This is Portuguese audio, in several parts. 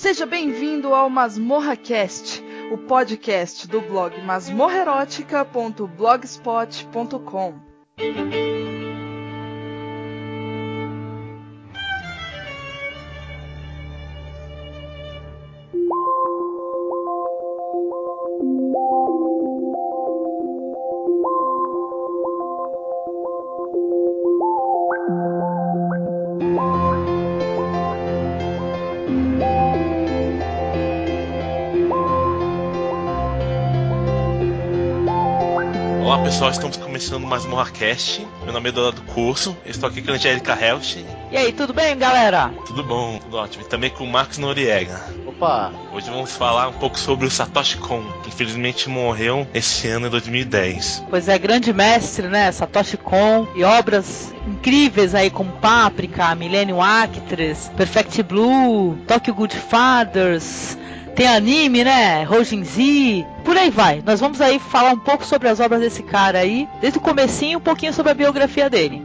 Seja bem-vindo ao Masmorra Cast, o podcast do blog masmorrerótica.blogspot.com. pessoal, estamos começando mais um Morracast. Meu nome é Dona do Curso, estou aqui com a Angélica Helsch. E aí, tudo bem, galera? Tudo bom, tudo ótimo. E também com o Marcos Noriega. Opa! Hoje vamos falar um pouco sobre o Satoshi Kon, que infelizmente morreu esse ano em 2010. Pois é, grande mestre, né? Satoshi Kon e obras incríveis aí como Paprika, Millennium Actress, Perfect Blue, Tokyo Good Fathers, tem anime, né? Rojin Z, por aí vai. Nós vamos aí falar um pouco sobre as obras desse cara aí, desde o comecinho, um pouquinho sobre a biografia dele.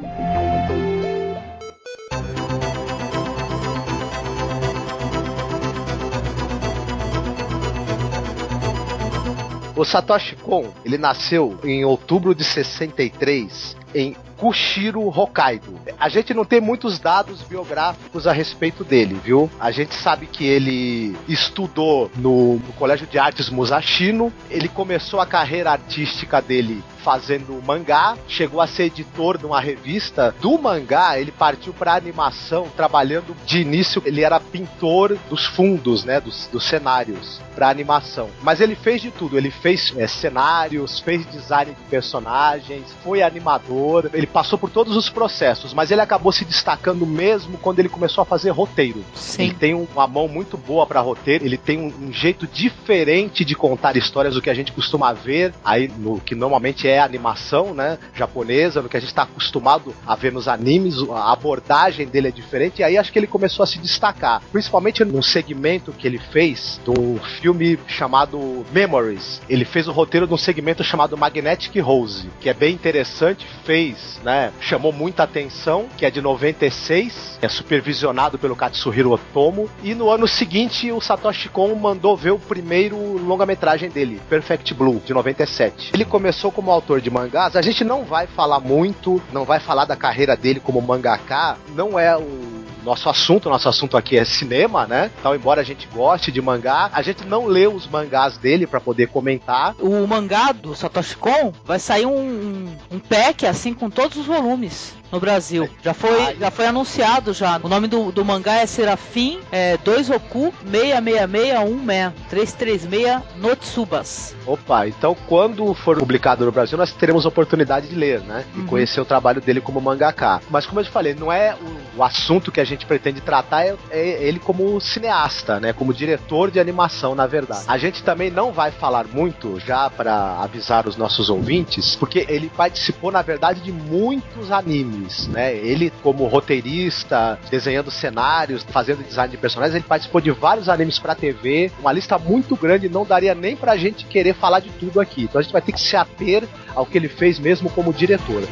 O Satoshi Kon, ele nasceu em outubro de 63 em Kushiro Hokkaido. A gente não tem muitos dados biográficos a respeito dele, viu? A gente sabe que ele estudou no, no Colégio de Artes Musashino, ele começou a carreira artística dele fazendo mangá, chegou a ser editor de uma revista. Do mangá, ele partiu para animação, trabalhando de início, ele era pintor dos fundos, né, dos, dos cenários para animação. Mas ele fez de tudo, ele fez é, cenários, fez design de personagens, foi animador, ele passou por todos os processos, mas ele acabou se destacando mesmo quando ele começou a fazer roteiro. Sim. Ele tem um, uma mão muito boa para roteiro, ele tem um, um, jeito diferente de contar histórias do que a gente costuma ver aí no que normalmente é animação, né, japonesa, no que a gente está acostumado a ver nos animes, a abordagem dele é diferente e aí acho que ele começou a se destacar, principalmente num segmento que ele fez um filme chamado Memories. Ele fez o roteiro de um segmento chamado Magnetic Rose, que é bem interessante, fez, né, chamou muita atenção, que é de 96, é supervisionado pelo Katsuhiro Otomo e no ano seguinte o Satoshi Kon mandou ver o primeiro longa-metragem dele, Perfect Blue, de 97. Ele começou como autor de mangás, a gente não vai falar muito, não vai falar da carreira dele como mangaka, não é o nosso assunto, nosso assunto aqui é cinema, né? Então, embora a gente goste de mangá, a gente não lê os mangás dele para poder comentar. O mangá do Satoshi Kon vai sair um, um pack assim com todos os volumes no Brasil. Já foi, já foi anunciado já. O nome do, do mangá é Serafim é, 2 Oku 6661 336 Notsubas. Opa, então quando for publicado no Brasil, nós teremos a oportunidade de ler, né? E uhum. conhecer o trabalho dele como mangaka. Mas como eu te falei, não é o, o assunto que a gente pretende tratar, é, é, ele como cineasta, né? Como diretor de animação, na verdade. A gente também não vai falar muito, já para avisar os nossos ouvintes, porque ele participou, na verdade, de muitos animes, né? Ele, como roteirista, desenhando cenários, fazendo design de personagens, ele participou de vários animes para TV, uma lista muito grande, não daria nem pra gente querer falar de tudo aqui. Então a gente vai ter que se ater ao que ele fez mesmo como diretor.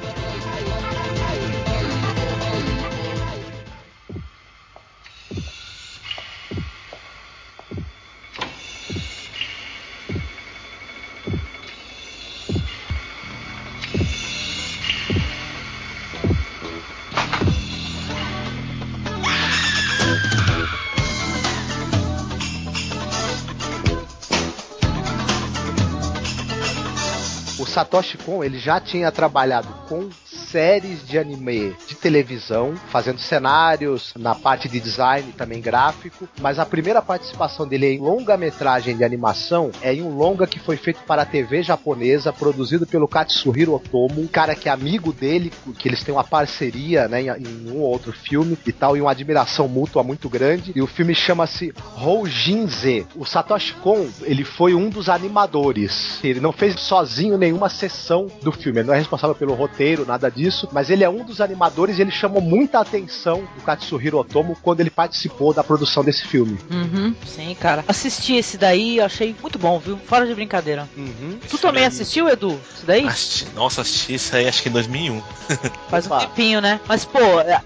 Satoshi Kon ele já tinha trabalhado com séries de anime de televisão, fazendo cenários na parte de design também gráfico, mas a primeira participação dele em longa-metragem de animação é em um longa que foi feito para a TV japonesa, produzido pelo Katsuhiro Otomo, um cara que é amigo dele, que eles têm uma parceria né, em, um ou outro filme e tal, e uma admiração mútua muito grande. E o filme chama-se Houjinze. O Satoshi Kon, ele foi um dos animadores. Ele não fez sozinho nenhuma nenhuma sessão do filme. Ele não é responsável pelo roteiro, nada disso, mas ele é um dos animadores e ele chamou muita atenção do Katsuhiro Otomo quando ele participou da produção desse filme. Uhum, sim, cara. Assisti esse daí, achei muito bom, viu? Fora de brincadeira. Uhum. Tu também assistiu, Edu? Isso daí? Assisti, nossa, assisti isso aí acho que em 2001. Faz um tempinho, né? Mas, pô,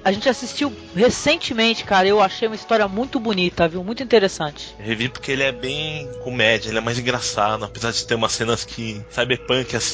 a gente assistiu recentemente, cara. Eu achei uma história muito bonita, viu? Muito interessante. Eu revi porque ele é bem comédia, ele é mais engraçado, apesar de ter umas cenas que cyberpunk assim.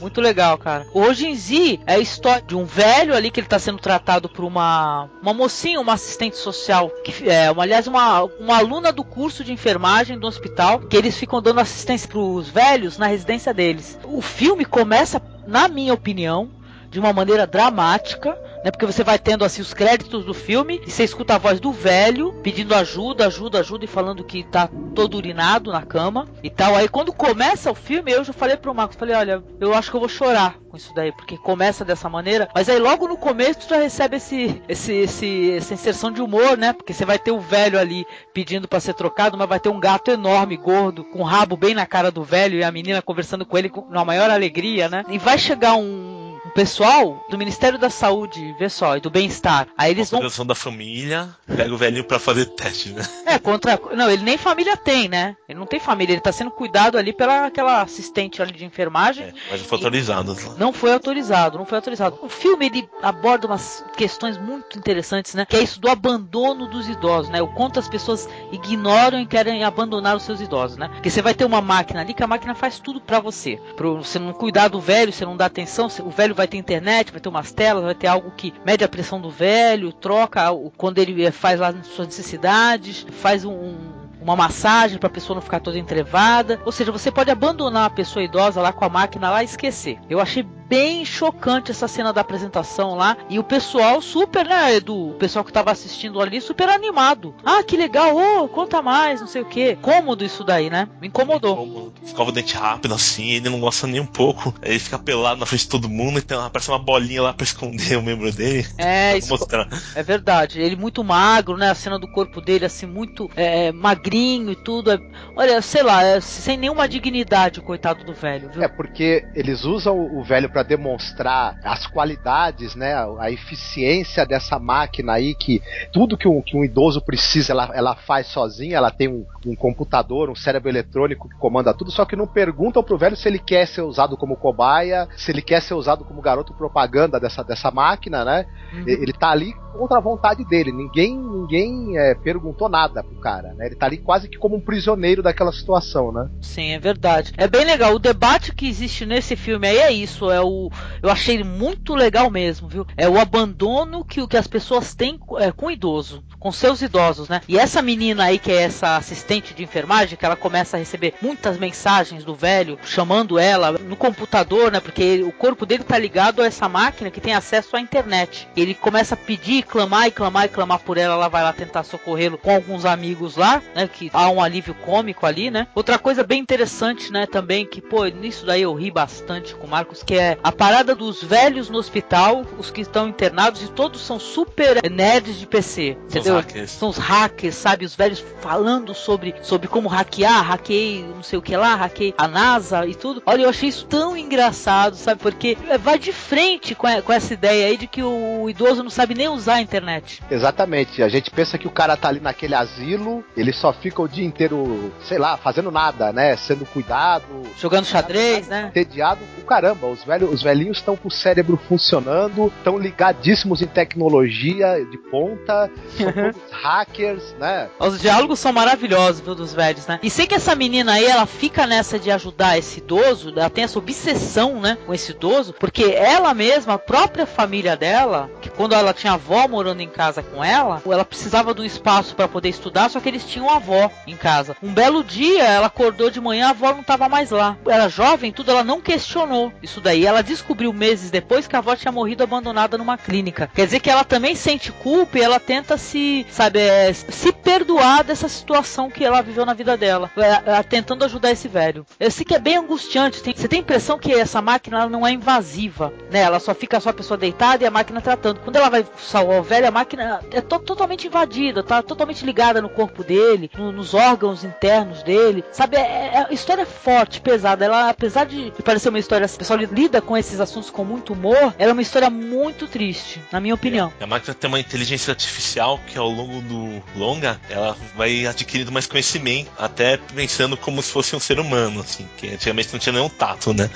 Muito legal, cara. Hoje em Z é a história de um velho ali que ele tá sendo tratado por uma uma mocinha, uma assistente social, que é, uma, aliás, uma, uma aluna do curso de enfermagem do hospital, que eles ficam dando assistência pros velhos na residência deles. O filme começa, na minha opinião, de uma maneira dramática, né? Porque você vai tendo assim os créditos do filme e você escuta a voz do velho pedindo ajuda, ajuda, ajuda e falando que tá todo urinado na cama e tal. Aí quando começa o filme, eu já falei pro Marcos, falei, olha, eu acho que eu vou chorar com isso daí, porque começa dessa maneira, mas aí logo no começo tu já recebe esse, esse, esse essa inserção de humor, né? Porque você vai ter o velho ali pedindo para ser trocado, mas vai ter um gato enorme, gordo, com o rabo bem na cara do velho e a menina conversando com ele com na maior alegria, né? E vai chegar um um pessoal do Ministério da Saúde, vê só, e do bem-estar. Aí eles vão. Da família, pega o velhinho pra fazer teste, né? É, contra. Não, ele nem família tem, né? Ele não tem família, ele tá sendo cuidado ali pela aquela assistente ali de enfermagem. É, mas não foi autorizado. Não foi autorizado, não foi autorizado. O filme ele aborda umas questões muito interessantes, né? Que é isso do abandono dos idosos, né? O quanto as pessoas ignoram e querem abandonar os seus idosos, né? Porque você vai ter uma máquina ali que a máquina faz tudo pra você. Pra você não cuidar do velho, você não dá atenção, o velho vai ter internet, vai ter umas telas, vai ter algo que mede a pressão do velho, troca quando ele eh, faz lá suas necessidades, faz um- um uma massagem para a pessoa não ficar toda entrevada. Ou seja, você pode abandonar a pessoa idosa lá com a máquina lá e esquecer. Eu achei bem chocante essa cena da apresentação lá e o pessoal super, né, Edu? O pessoal que tava assistindo ali super animado. Ah, que legal, ô, conta mais, não sei o que. Cômodo isso daí, né? Me incomodou. Como escova o dente rápido assim, ele não gosta nem um pouco. Ele fica pelado na frente de todo mundo, então aparece uma bolinha lá pra esconder o membro dele. É, isso mostrar. é verdade. Ele muito magro, né? A cena do corpo dele assim muito é, magrinho e tudo. É- olha, sei lá, é sem nenhuma dignidade, coitado do velho, viu? É porque eles usam o velho para demonstrar as qualidades, né, a eficiência dessa máquina aí que tudo que um, que um idoso precisa ela, ela faz sozinha. Ela tem um, um computador, um cérebro eletrônico que comanda tudo. Só que não perguntam pro velho se ele quer ser usado como cobaia, se ele quer ser usado como garoto propaganda dessa, dessa máquina, né? Uhum. Ele tá ali contra a vontade dele. Ninguém ninguém é, perguntou nada pro cara, né? Ele tá ali quase que como um prisioneiro daquela situação, né? Sim, é verdade. É bem legal. O debate que existe nesse filme aí é isso. É o, eu achei muito legal mesmo, viu? É o abandono que, que as pessoas têm é, com o idoso, com seus idosos, né? E essa menina aí que é essa assistente de enfermagem, que ela começa a receber muitas mensagens do velho chamando ela no computador, né? Porque ele- o corpo dele tá ligado a essa máquina que tem acesso à internet. Ele começa a pedir, clamar e clamar e clamar por ela. Ela vai lá tentar socorrê-lo com alguns amigos lá, né? Que há um alívio cômico ali, né? Outra coisa bem interessante, né? Também que, pô, nisso daí eu ri bastante com o Marcos, que é a parada dos velhos no hospital, os que estão internados e todos são super nerds de PC, São os entendeu? hackers. São os hackers, sabe? Os velhos falando sobre, sobre como hackear, hackei não sei o que lá, hackei a NASA e tudo. Olha, eu achei isso tão engraçado, sabe? Porque é, vai de frente com, a- com essa ideia aí de que o idoso não sabe nem usar a internet. Exatamente. A gente pensa que o cara tá ali naquele asilo, ele só fica o dia inteiro, sei lá, fazendo nada, né? Sendo cuidado, Jogando xadrez, né? entediado. O caramba, os, velhos, os velhinhos estão com o cérebro funcionando, estão ligadíssimos em tecnologia de ponta, são todos hackers, né? Os diálogos são maravilhosos, dos velhos, né? E sei que essa menina aí, ela fica nessa de ajudar esse idoso, ela tem essa obsessão, né, com esse idoso, porque ela mesma, a própria família dela, que quando ela tinha avó morando em casa com ela, ela precisava de um espaço para poder estudar, só que eles tinham avó em casa. Um belo dia, ela acordou de manhã, a avó não estava mais lá. Era jovem, tudo, ela não questionou isso daí. Ela descobriu meses depois que a avó tinha morrido abandonada numa clínica. Quer dizer que ela também sente culpa e ela tenta se, sabe, é, se perdoar dessa situação que ela viveu na vida dela, é, é, tentando ajudar esse velho. Eu sei que é bem angustiante. tem- você tem a impressão que essa máquina não é invasiva, né? Ela só fica só a pessoa deitada e a máquina tratando. Quando ela vai sal- a velha máquina é to totalmente invadida, tá totalmente ligada no corpo dele, no, nos órgãos internos dele, sabe? É, é, é história forte, pesada. Ela, apesar de parecer uma história, o pessoal lida com esses assuntos com muito humor, ela é uma história muito triste, na minha opinião. É, a máquina tem uma inteligência artificial que ao longo do longa, ela vai adquirindo mais conhecimento, até pensando como se fosse um ser humano, assim, que antigamente não tinha nenhum tato, né?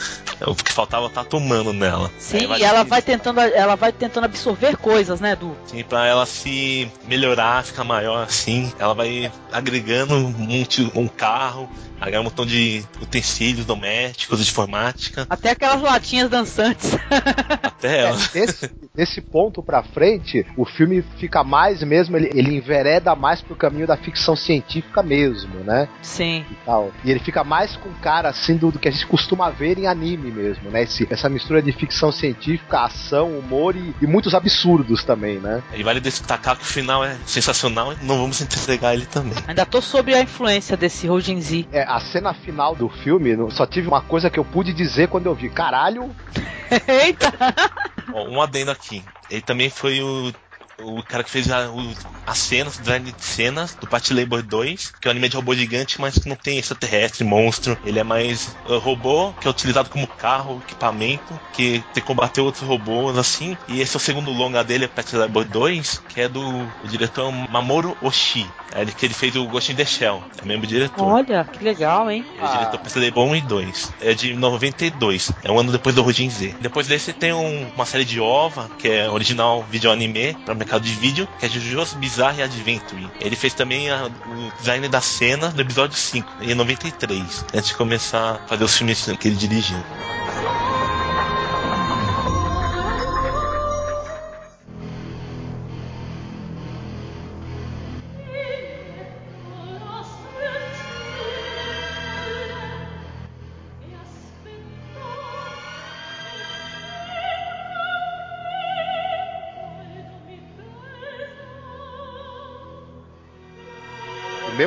O que faltava tato humano nela. Sim, e ela vai tentando, ela vai tentando absorver coisas, né, Du? Sim, pra ela se melhorar, ficar maior assim, ela vai agregando um, um carro, agregar um montão de utensílios domésticos, de informática. Até aquelas latinhas dançantes. Até ela. É, nesse, nesse ponto pra frente, o filme fica mais mesmo, ele, ele envereda mais pro caminho da ficção científica mesmo, né? Sim. E, tal. e ele fica mais com cara assim do, do que a gente costuma ver em anime mesmo, né? Esse, essa mistura de ficção científica, ação, humor e, e muitos absurdos também, né? E vale destacar que o final é sensacional e não vamos entregar ele também. Ainda tô sob a influência desse Rojin Z. É, a cena final do filme, só tive uma coisa que eu pude dizer quando eu vi. Caralho! Eita! um adendo aqui. Ele também foi o o cara que fez a, o, as cenas, o design de cenas do Party Labor 2, que é um anime de robô gigante, mas que não tem extraterrestre, monstro. Ele é mais uh, robô, que é utilizado como carro, equipamento, que tem que combater outros robôs, assim. E esse é o segundo longa dele, Party Labor 2, que é do diretor Mamoru Oshii. É ele que ele fez o Ghost in the Shell, é mesmo diretor. Olha, que legal, hein? É o ah. diretor Party Labor 1 e 2. É de 92, é um ano depois do Rojin Z. Depois desse tem um, uma série de OVA, que é original vídeo anime, de vídeo, que é Jojo's Bizarre Adventure. Ele fez também a, o design da cena do episódio 5, em 93, antes de começar a fazer os filmes que ele dirigiu.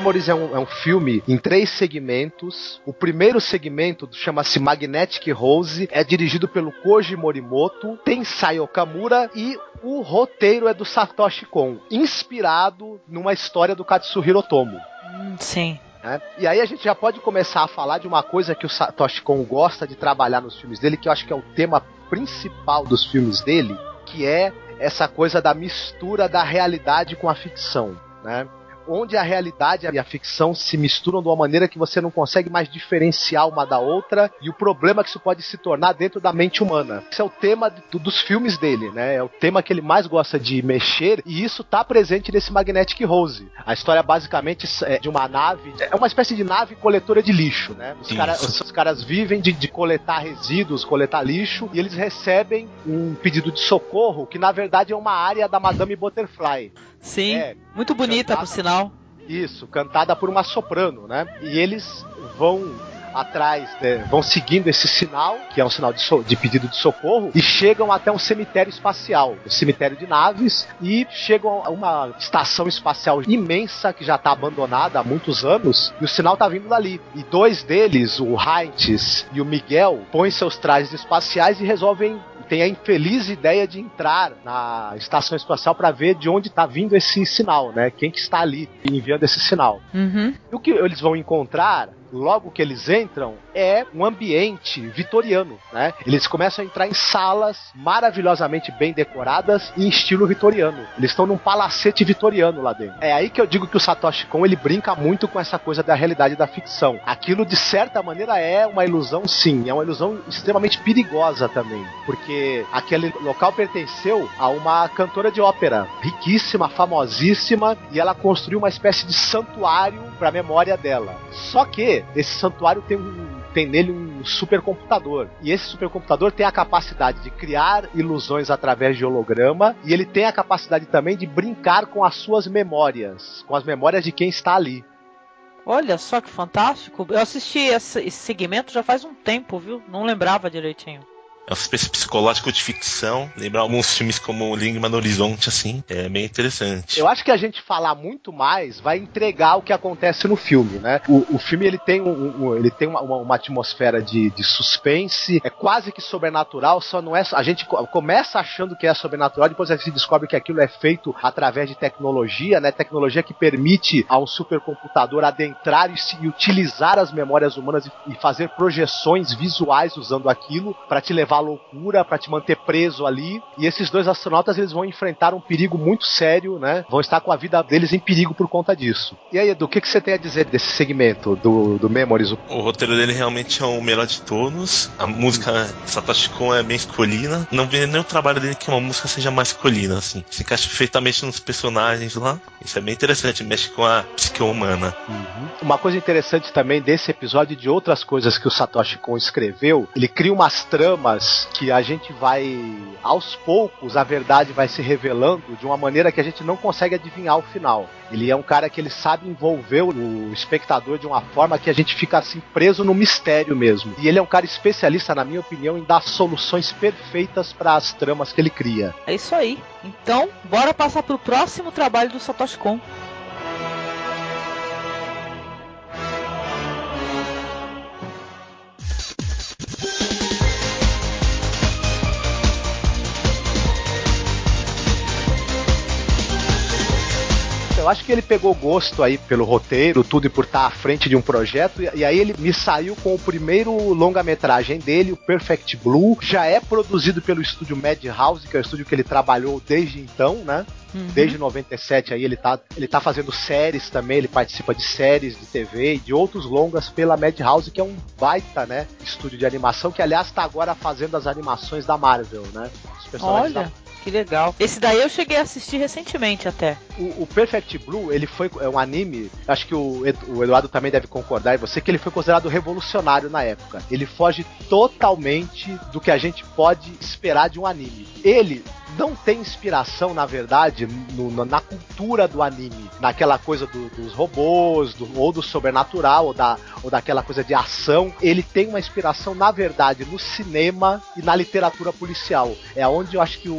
Memories é um, é um filme em três segmentos. O primeiro segmento chama-se Magnetic Rose, é dirigido pelo Koji Morimoto, tem Sai Okamura e o roteiro é do Satoshi Kon, inspirado numa história do Katsuhiro Tomo. Hum, sim. É. E aí a gente já pode começar a falar de uma coisa que o Satoshi Kon gosta de trabalhar nos filmes dele, que eu acho que é o tema principal dos filmes dele, que é essa coisa da mistura da realidade com a ficção. Né? Onde a realidade e a ficção se misturam de uma maneira que você não consegue mais diferenciar uma da outra e o problema que isso pode se tornar dentro da mente humana. Esse é o tema do, dos filmes dele, né? É o tema que ele mais gosta de mexer e isso tá presente nesse Magnetic Rose. A história basicamente é de uma nave, é uma espécie de nave coletora de lixo, né? Os, cara, os, os caras vivem de, de coletar resíduos, coletar lixo e eles recebem um pedido de socorro que na verdade é uma área da Madame Butterfly. Sim, é, muito bonita cantada, por sinal. Isso, cantada por uma soprano, né? E eles vão atrás, né, vão seguindo esse sinal, que é um sinal de, so de, pedido de socorro, e chegam até um cemitério espacial, um cemitério de naves, e chegam a uma estação espacial imensa que já está abandonada há muitos anos, e o sinal está vindo dali. E dois deles, o Heinz e o Miguel, põem seus trajes espaciais e resolvem tem a infeliz ideia de entrar na estação espacial para ver de onde está vindo esse sinal, né? Quem que está ali enviando esse sinal. Uhum. E o que eles vão encontrar logo que eles entram, é um ambiente vitoriano, né? Eles começam a entrar em salas maravilhosamente bem decoradas em estilo vitoriano. Eles estão num palacete vitoriano lá dentro. É aí que eu digo que o Satoshi Kon ele brinca muito com essa coisa da realidade da ficção. Aquilo de certa maneira é uma ilusão, sim, é uma ilusão extremamente perigosa também, porque aquele local pertenceu a uma cantora de ópera riquíssima, famosíssima, e ela construiu uma espécie de santuário para a memória dela. Só que esse santuário tem um tem nele um supercomputador. E esse supercomputador tem a capacidade de criar ilusões através de holograma e ele tem a capacidade também de brincar com as suas memórias, com as memórias de quem está ali. Olha só que fantástico. Eu assisti esse, esse segmento já faz um tempo, viu? Não lembrava direitinho. É uma espécie psicológico de ficção. Lembra alguns filmes como Língua no Horizonte, assim. É bem interessante. Eu acho que a gente falar muito mais vai entregar o que acontece no filme, né? O, o filme ele tem, um, um ele tem uma, uma, uma atmosfera de, de, suspense, é quase que sobrenatural, só não é. A gente começa achando que é sobrenatural, depois a gente descobre que aquilo é feito através de tecnologia, né? Tecnologia que permite a um supercomputador adentrar e, se, e utilizar as memórias humanas e, e fazer projeções visuais usando aquilo para te levar à loucura, para te manter preso ali. E esses dois astronautas eles vão enfrentar um perigo muito sério, né? Vão estar com a vida deles em perigo por conta disso. E aí, Edu, o que, que você tem a dizer desse segmento do, do Memories? O roteiro dele realmente é o melhor de todos. A música Satoshi Kon é bem escolhida. Não vê nem o trabalho dele que uma música seja mais escolhida, assim. Se encaixa perfeitamente nos personagens lá. Isso é bem interessante, mexe com a psique humana. Uhum. Uma coisa interessante também desse episódio e de outras coisas que o Satoshi Kon escreveu, ele cria umas tramas que a gente vai, aos poucos, a verdade vai se revelando de uma maneira que a gente não consegue adivinhar o final. Ele é um cara que ele sabe envolver o espectador de uma forma que a gente fica assim preso no mistério mesmo. E ele é um cara especialista, na minha opinião, em dar soluções perfeitas para as tramas que ele cria. É isso aí. Então, bora passar pro próximo trabalho do Satoshi Kon. Eu acho que ele pegou gosto aí pelo roteiro, tudo e por estar à frente de um projeto, e, e aí ele me saiu com o primeiro longa-metragem dele, o Perfect Blue. Já é produzido pelo estúdio Madhouse, que é o estúdio que ele trabalhou desde então, né? Uhum. Desde 97 aí ele tá, ele tá fazendo séries também, ele participa de séries de TV e de outros longas pela Madhouse, que é um baita, né, estúdio de animação, que aliás tá agora fazendo as animações da Marvel, né? Os personagens Olha. Da que legal. Esse daí eu cheguei a assistir recentemente até. O, o Perfect Blue, ele foi é um anime, acho que o, o Eduardo também deve concordar, e você, que ele foi considerado revolucionário na época. Ele foge totalmente do que a gente pode esperar de um anime. Ele não tem inspiração, na verdade, no, na cultura do anime, naquela coisa do, dos robôs, do, ou do sobrenatural, ou, da, ou daquela coisa de ação. Ele tem uma inspiração, na verdade, no cinema e na literatura policial. É onde eu acho que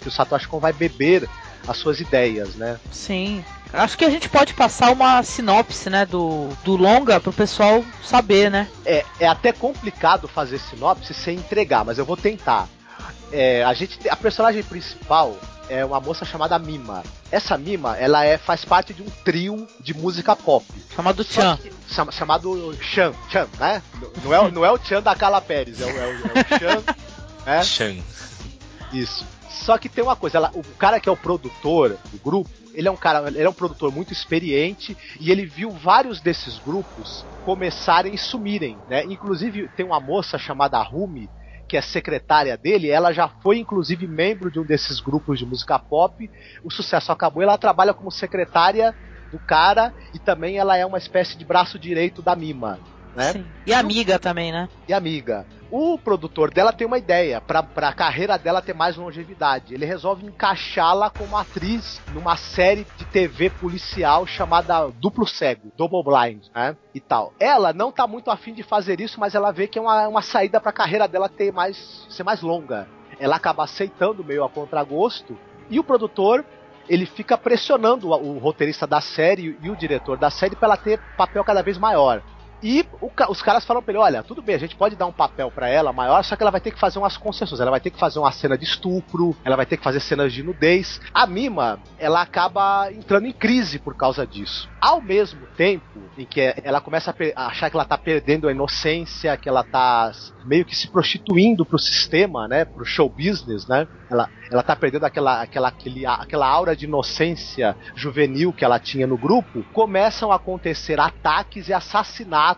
que o Satoshi Kon vai beber as suas ideias, né? Sim. Acho que a gente pode passar uma sinopse, né, do, do longa pro pessoal saber, né? É, é até complicado fazer sinopse sem entregar, mas eu vou tentar. É, a gente a personagem principal é uma moça chamada Mima. Essa Mima, ela é, faz parte de um trio de música pop. Chamado Chan. chama, chamado Chan, Chan, né? Não é, não é o Chan da Carla Pérez, é o, é o, é o Chan. né? Chan. Isso. Só que tem uma coisa, ela, o cara que é o produtor do grupo, ele é um cara, ele é um produtor muito experiente e ele viu vários desses grupos começarem e sumirem, né? Inclusive tem uma moça chamada Rumi que é secretária dele, ela já foi inclusive membro de um desses grupos de música pop. O sucesso acabou, ela trabalha como secretária do cara e também ela é uma espécie de braço direito da Mima. Né? Sim. E amiga também, né? E amiga. O produtor dela tem uma ideia para a carreira dela ter mais longevidade. Ele resolve encaixá-la como atriz numa série de TV policial chamada Duplo Cego, Double Blind, né? E tal. Ela não tá muito afim de fazer isso, mas ela vê que é uma, uma saída para a carreira dela ter mais ser mais longa. Ela acaba aceitando meio a contragosto e o produtor ele fica pressionando o, o roteirista da série e o diretor da série para ela ter papel cada vez maior. E o, os caras falam pra ele: olha, tudo bem, a gente pode dar um papel para ela maior, só que ela vai ter que fazer umas concessões. Ela vai ter que fazer uma cena de estupro, ela vai ter que fazer cenas de nudez. A Mima, ela acaba entrando em crise por causa disso. Ao mesmo tempo em que ela começa a, achar que ela tá perdendo a inocência, que ela tá meio que se prostituindo pro sistema, né? Pro show business, né? Ela, ela tá perdendo aquela, aquela, aquele, aquela aura de inocência juvenil que ela tinha no grupo. Começam a acontecer ataques e assassinatos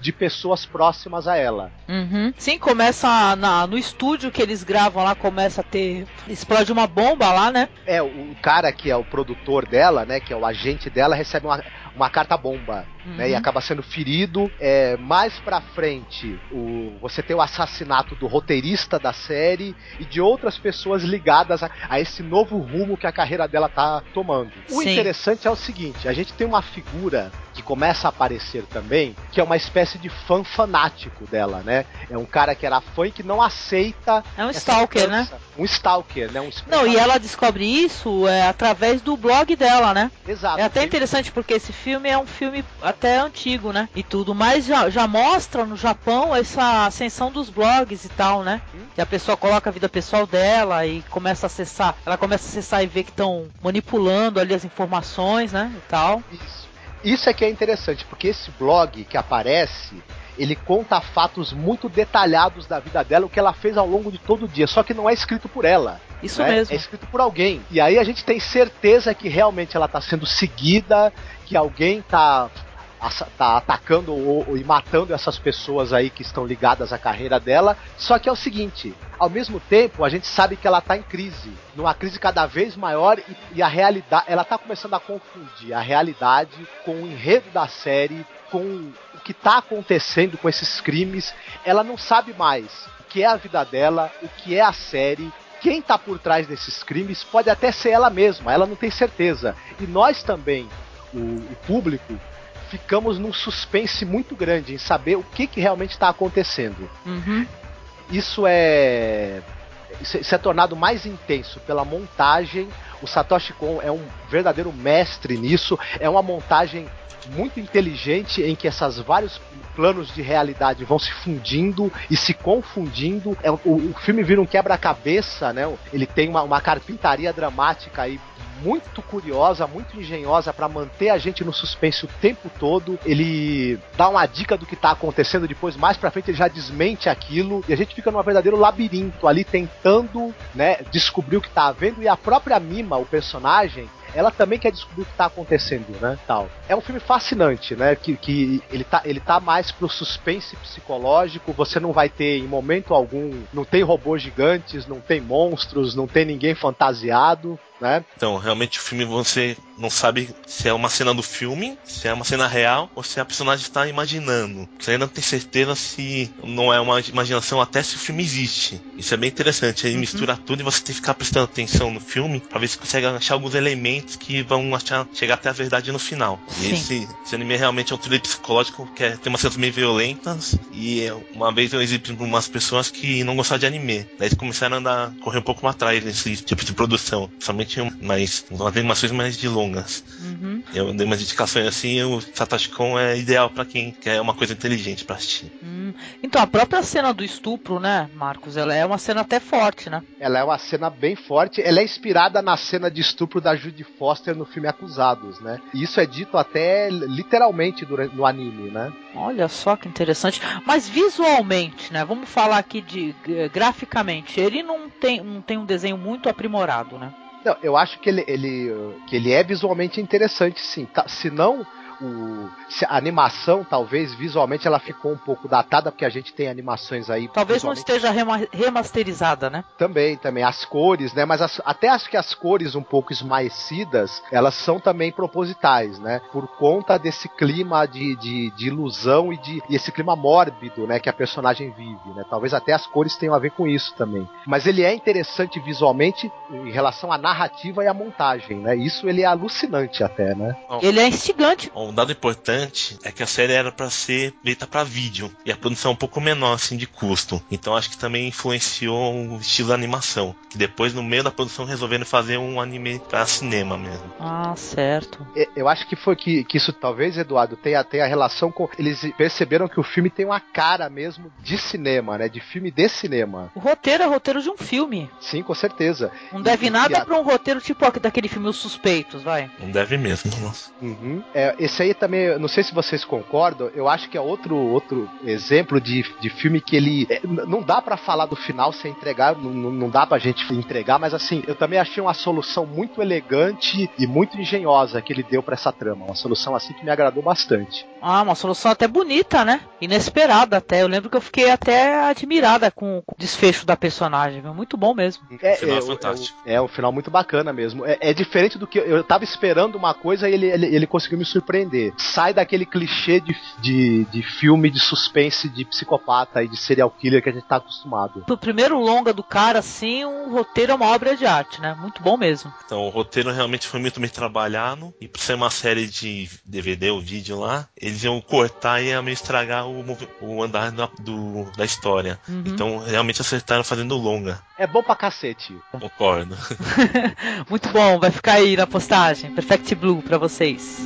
de pessoas próximas a ela. Uhum. Sim, começa na, no estúdio que eles gravam lá, começa a ter. Explode uma bomba lá, né? É, o cara que é o produtor dela, né? Que é o agente dela, recebe uma, uma carta bomba, uhum. né? E uhum. acaba sendo ferido. É, mais pra frente, o, você tem o assassinato do roteirista da série e de outras pessoas ligadas a, a esse novo rumo que a carreira dela tá tomando. O Sim. interessante é o seguinte: a gente tem uma figura que começa a aparecer também, que é uma espécie de fã fanático dela, né? É um cara que era fã e que não aceita. É um stalker, né? Um stalker, né? Um não, e ela descobre isso é, através do blog dela, né? Exato. É até interessante porque esse filme é um filme até antigo, né? E tudo, mas já, já mostra no Japão essa ascensão dos blogs e tal, né? Hum? Que a pessoa coloca a vida pessoal dela e começa a acessar. Ela começa a acessar e ver que estão manipulando ali as informações, né? E tal. Isso. Isso é que é interessante, porque esse blog que aparece, ele conta fatos muito detalhados da vida dela, o que ela fez ao longo de todo o dia, só que não é escrito por ela. Isso né? mesmo. É escrito por alguém. E aí a gente tem certeza que realmente ela está sendo seguida, que alguém está tá atacando ou, e matando essas pessoas aí que estão ligadas à carreira dela. Só que é o seguinte, ao mesmo tempo, a gente sabe que ela tá em crise, numa crise cada vez maior e, e a realidade, ela tá começando a confundir a realidade com o enredo da série, com o que tá acontecendo com esses crimes. Ela não sabe mais o que é a vida dela, o que é a série, quem está por trás desses crimes pode até ser ela mesma, ela não tem certeza. E nós também, o, o público, ficamos num suspense muito grande em saber o que, que realmente está acontecendo. Uhum. Isso é isso é tornado mais intenso pela montagem. O Satoshi Kon é um verdadeiro mestre nisso. É uma montagem muito inteligente em que esses vários planos de realidade vão se fundindo e se confundindo. É, o, o filme vira um quebra-cabeça, né? Ele tem uma, uma carpintaria dramática aí muito curiosa, muito engenhosa para manter a gente no suspense o tempo todo. Ele dá uma dica do que tá acontecendo depois, mais pra frente ele já desmente aquilo e a gente fica num verdadeiro labirinto ali tentando, né, descobrir o que tá havendo e a própria Mima, o personagem, ela também quer descobrir o que está acontecendo, né? Tal. É um filme fascinante, né? Que, que ele, tá, ele tá mais pro suspense psicológico, você não vai ter em momento algum, não tem robôs gigantes, não tem monstros, não tem ninguém fantasiado, né? Então, realmente o filme você não sabe se é uma cena do filme, se é uma cena real ou se a personagem está imaginando. Você ainda não tem certeza se não é uma imaginação até se o filme existe. Isso é bem interessante. Aí uhum. mistura tudo e você tem que ficar prestando atenção no filme para ver se consegue achar alguns elementos que vão achar, chegar até a verdade no final. E esse, esse, anime realmente é um thriller psicológico que é, tem umas cenas meio violentas e uma vez eu exibi para umas pessoas que não gostavam de anime. Daí eles começaram a andar, correr um pouco mais atrás desse tipo de produção. Somente mais, umas animações mais de longas. Uhum. Eu dei umas indicações assim, o Satoshi Kon é ideal para quem quer uma coisa inteligente para assistir. Hum. Então, a própria cena do estupro, né, Marcos, ela é uma cena até forte, né? Ela é uma cena bem forte, ela é inspirada na cena de estupro da Judy Foster no filme Acusados, né? E isso é dito até literalmente durante, no anime, né? Olha só que interessante. Mas visualmente, né? Vamos falar aqui de graficamente, ele não tem, não tem um desenho muito aprimorado, né? Não, eu acho que ele, ele, que ele é visualmente interessante, sim. Tá, se não o, a animação, talvez, visualmente, ela ficou um pouco datada, porque a gente tem animações aí. Talvez não esteja remasterizada, né? Também, também. As cores, né? Mas as, até acho que as cores um pouco esmaecidas, elas são também propositais, né? Por conta desse clima de, de, de ilusão e de e esse clima mórbido, né? Que a personagem vive, né? Talvez até as cores tenham a ver com isso também. Mas ele é interessante visualmente em relação à narrativa e à montagem, né? Isso ele é alucinante até, né? Ele é instigante. Um dado importante é que a série era para ser feita para vídeo e a produção é um pouco menor assim de custo. Então acho que também influenciou o estilo da animação, que depois no meio da produção resolveram fazer um anime para cinema mesmo. Ah, certo. Eu acho que foi que, que isso talvez Eduardo tenha, tenha relação com eles perceberam que o filme tem uma cara mesmo de cinema, né? De filme de cinema. O roteiro é roteiro de um filme. Sim, com certeza. Não deve e, nada a... para um roteiro tipo daquele filme Os Suspeitos, vai. Não deve mesmo, nossa. Uhum. É, esse esse aí também, não sei se vocês concordam, eu acho que é outro, outro exemplo de, de filme que ele. É, não dá para falar do final sem entregar, não, não dá pra gente entregar, mas assim, eu também achei uma solução muito elegante e muito engenhosa que ele deu para essa trama. Uma solução assim que me agradou bastante. Ah, uma solução até bonita, né? Inesperada até. Eu lembro que eu fiquei até admirada com, com o desfecho da personagem. Muito bom mesmo. É, final é, fantástico. É, é, um final muito bacana mesmo. É, é, diferente do que eu tava esperando uma coisa e ele, ele, ele conseguiu me surpreender. Sai daquele clichê de, de, de filme de suspense de psicopata e de serial killer que a gente tá acostumado. Pro primeiro longa do cara, assim, o roteiro é uma obra de arte, né? Muito bom mesmo. Então, o roteiro realmente foi muito bem trabalhado. E por ser uma série de DVD ou vídeo lá, eles iam cortar e ia meio estragar o, o andar da, do, da história. Uhum. Então, realmente acertaram fazendo longa. É bom pra cacete. Concordo. Muito bom, vai ficar aí na postagem. Perfect Blue pra vocês.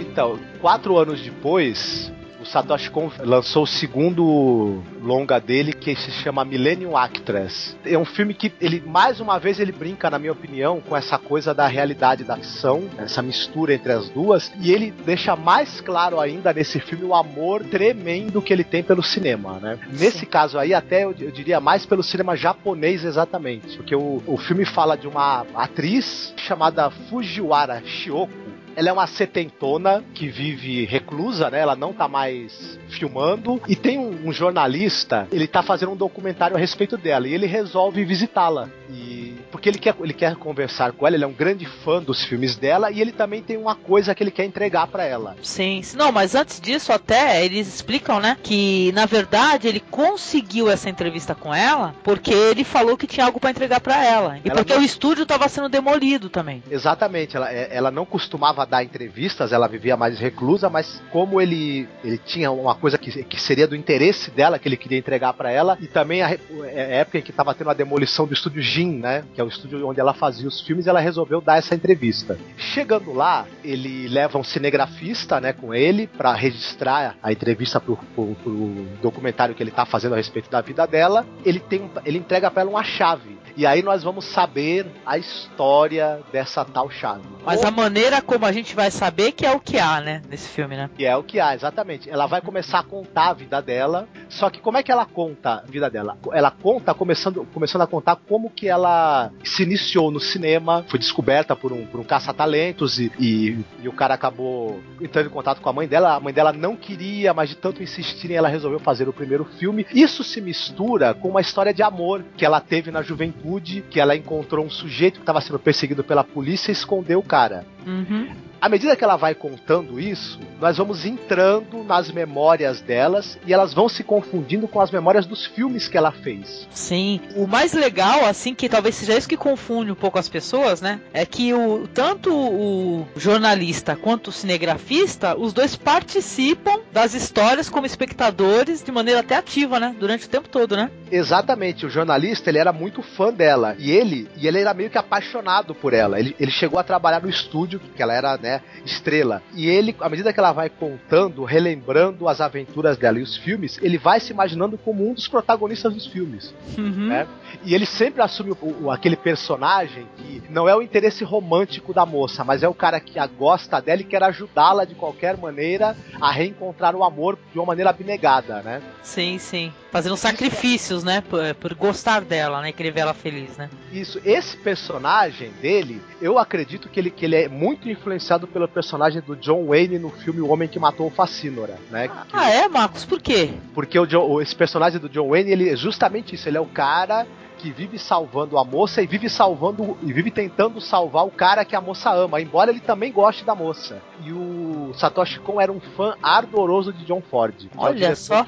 Então, quatro anos depois, Satoshi Kon lançou o segundo longa dele que se chama Millennium Actress. É um filme que ele mais uma vez ele brinca, na minha opinião, com essa coisa da realidade da ação, essa mistura entre as duas, e ele deixa mais claro ainda nesse filme o amor tremendo que ele tem pelo cinema, né? Nesse caso aí, até eu, eu, diria mais pelo cinema japonês exatamente, porque o, o filme fala de uma atriz chamada Fujiwara Shioko, ela é uma setentona que vive reclusa, né? Ela não tá mais filmando. E tem um, um jornalista, ele tá fazendo um documentário a respeito dela. E ele resolve visitá-la. E porque ele quer, ele quer conversar com ela, ele é um grande fã dos filmes dela e ele também tem uma coisa que ele quer entregar para ela. Sim, não, mas antes disso até eles explicam, né, que na verdade ele conseguiu essa entrevista com ela porque ele falou que tinha algo para entregar para ela e ela porque não... o estúdio estava sendo demolido também. Exatamente, ela, é, ela não costumava dar entrevistas, ela vivia mais reclusa, mas como ele ele tinha uma coisa que, que seria do interesse dela que ele queria entregar para ela e também a, é, a época em que estava tendo a demolição do estúdio Jin, né, que é o estúdio onde ela fazia os filmes, ela resolveu dar essa entrevista. Chegando lá, ele leva um cinegrafista, né, com ele para registrar a entrevista pro, pro, pro, documentário que ele tá fazendo a respeito da vida dela. Ele tem, ele entrega para ela uma chave. E aí nós vamos saber a história dessa tal chave. Mas a maneira como a gente vai saber que é o que há, né, nesse filme, né? Que é o que há, exatamente. Ela vai começar a contar a vida dela. Só que como é que ela conta a vida dela? Ela conta começando, começando a contar como que ela se iniciou no cinema, foi descoberta por um, por um caça-talentos e, e, e, o cara acabou entrando em contato com a mãe dela. A mãe dela não queria, mas de tanto insistirem, ela resolveu fazer o primeiro filme. Isso se mistura com uma história de amor que ela teve na juventude, que ela encontrou um sujeito que estava sendo perseguido pela polícia e escondeu o cara. Uhum. À medida que ela vai contando isso, nós vamos entrando nas memórias delas e elas vão se confundindo com as memórias dos filmes que ela fez. Sim. O mais legal, assim, que talvez seja isso que confunde um pouco as pessoas, né? É que o, tanto o jornalista quanto o cinegrafista, os dois participam das histórias como espectadores de maneira até ativa, né? Durante o tempo todo, né? Exatamente. O jornalista, ele era muito fã dela. E ele, e ele era meio que apaixonado por ela. Ele, ele chegou a trabalhar no estúdio, que ela era, né, estrela. E ele, à medida que ela vai contando, relembrando as aventuras dela e os filmes, ele vai se imaginando como um dos protagonistas dos filmes. Uhum. Né? E ele sempre assume o, o, aquele personagem que não é o interesse romântico da moça, mas é o cara que a gosta dela e quer ajudá-la de qualquer maneira a reencontrar o amor de uma maneira abnegada, né? Sim, sim. Fazendo sacrifícios, né? Por, por gostar dela, né? Querer ver ela feliz, né? Isso. Esse personagem dele, eu acredito que ele, que ele é muito influenciado pelo personagem do John Wayne no filme O Homem que Matou o Facínora, né? Que... Ah, é, Marcos? Por quê? Porque o John, esse personagem do John Wayne, ele é justamente isso. Ele é o cara que vive salvando a moça e vive salvando e vive tentando salvar o cara que a moça ama, embora ele também goste da moça. E o Satoshi Kon era um fã ardoroso de John Ford. Olha só.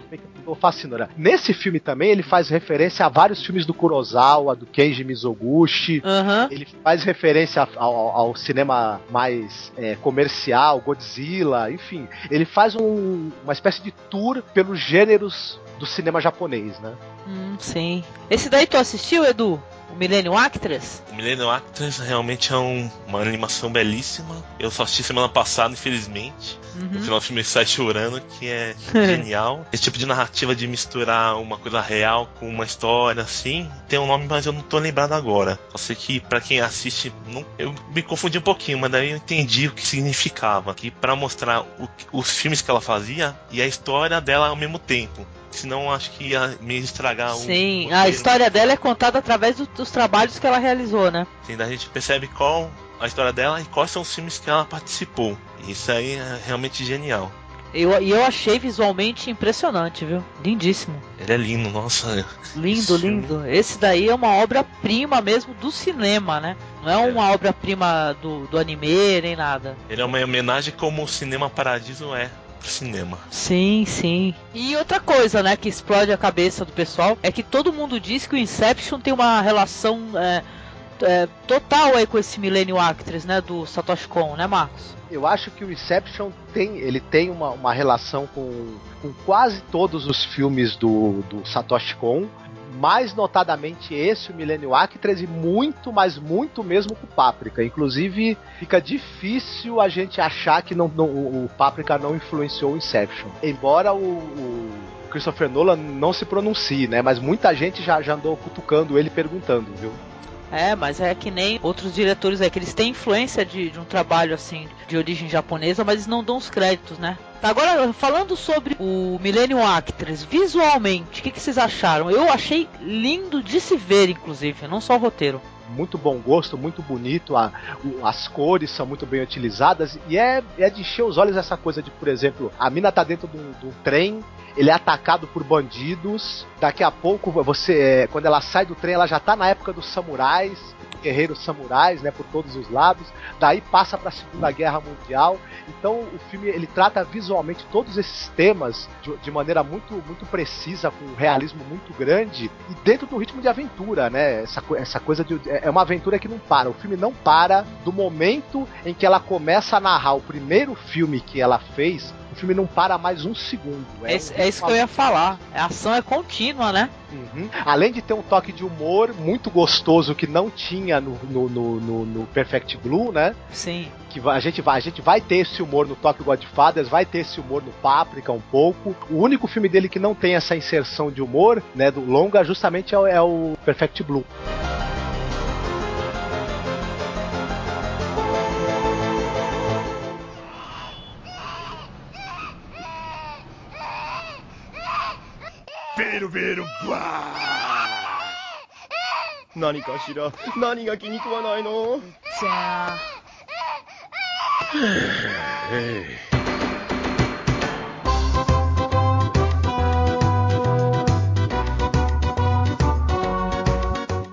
Fascinora. Nesse filme também ele faz referência a vários filmes do Kurosawa, do Kenji Mizoguchi. Uhum. Ele faz referência ao, ao cinema mais é, comercial, Godzilla, enfim. Ele faz um, uma espécie de tour pelos gêneros do cinema japonês, né? Hum, sim. Esse daí tu assistiu, Edu? O Millennium Actress? O Millennium Actress realmente é um, uma animação belíssima. Eu só assisti semana passada, infelizmente. Uhum. No final do filme sai chorando, que é genial. Esse tipo de narrativa de misturar uma coisa real com uma história assim, tem um nome, mas eu não tô lembrado agora. Só sei que para quem assiste, não, eu me confundi um pouquinho, mas daí eu entendi o que significava. Que para mostrar o, os filmes que ela fazia e a história dela ao mesmo tempo senão acho que ia me estragar Sim, o, a história dela é contada através do, dos trabalhos que ela realizou, né? Sim, a gente percebe qual a história dela e quais são os filmes que ela participou. Isso aí é realmente genial. E eu, eu achei visualmente impressionante, viu? Lindíssimo. Ele é lindo, nossa. Lindo, lindo. Esse daí é uma obra-prima mesmo do cinema, né? Não é, é. uma obra-prima do, do anime nem nada. Ele é uma homenagem como o Cinema Paradiso é pro cinema. Sim, sim. E outra coisa, né, que explode a cabeça do pessoal é que todo mundo diz que o Inception tem uma relação é, é, total aí com esse Millennium Actress, né, do Satoshi Kon, né, Marcos? Eu acho que o Inception tem, ele tem uma, uma relação com, com quase todos os filmes do, do Satoshi Kon, mais notadamente esse, o Millennium Actress, e muito, mas muito mesmo com o Páprica. Inclusive, fica difícil a gente achar que não, não, o Páprica não influenciou o Inception. Embora o, o Christopher Nolan não se pronuncie, né? Mas muita gente já, já andou cutucando ele perguntando, viu? É, mas é que nem outros diretores aí, que eles têm influência de, de um trabalho assim, de origem japonesa, mas eles não dão os créditos, né? Agora, falando sobre o Millennium Actress, visualmente, o que, que, vocês acharam? Eu achei lindo de se ver, inclusive, não só o roteiro. Muito bom gosto, muito bonito, a, as cores são muito bem utilizadas e é, é de encher os olhos essa coisa de, por exemplo, a mina tá dentro de um trem ele é atacado por bandidos. Daqui a pouco, você, é, quando ela sai do trem, ela já tá na época dos samurais, guerreiros samurais, né, por todos os lados. Daí passa para a Segunda Guerra Mundial. Então o filme ele trata visualmente todos esses temas de, de, maneira muito muito precisa, com um realismo muito grande e dentro do ritmo de aventura, né? Essa, essa coisa de é, é uma aventura que não para. O filme não para do momento em que ela começa a narrar o primeiro filme que ela fez o filme não para mais um segundo. É, é, um, é isso que eu ia falar. A ação é contínua, né? Uhum. Além de ter um toque de humor muito gostoso que não tinha no, no, no, no, Perfect Blue, né? Sim. Que a gente, vai, a gente vai ter esse humor no Tokyo Godfathers, vai ter esse humor no Paprika um pouco. O único filme dele que não tem essa inserção de humor, né, do longa, justamente é, é o Perfect Blue. Vero, bah! 何かしら？何が気に食わないの？じゃあ。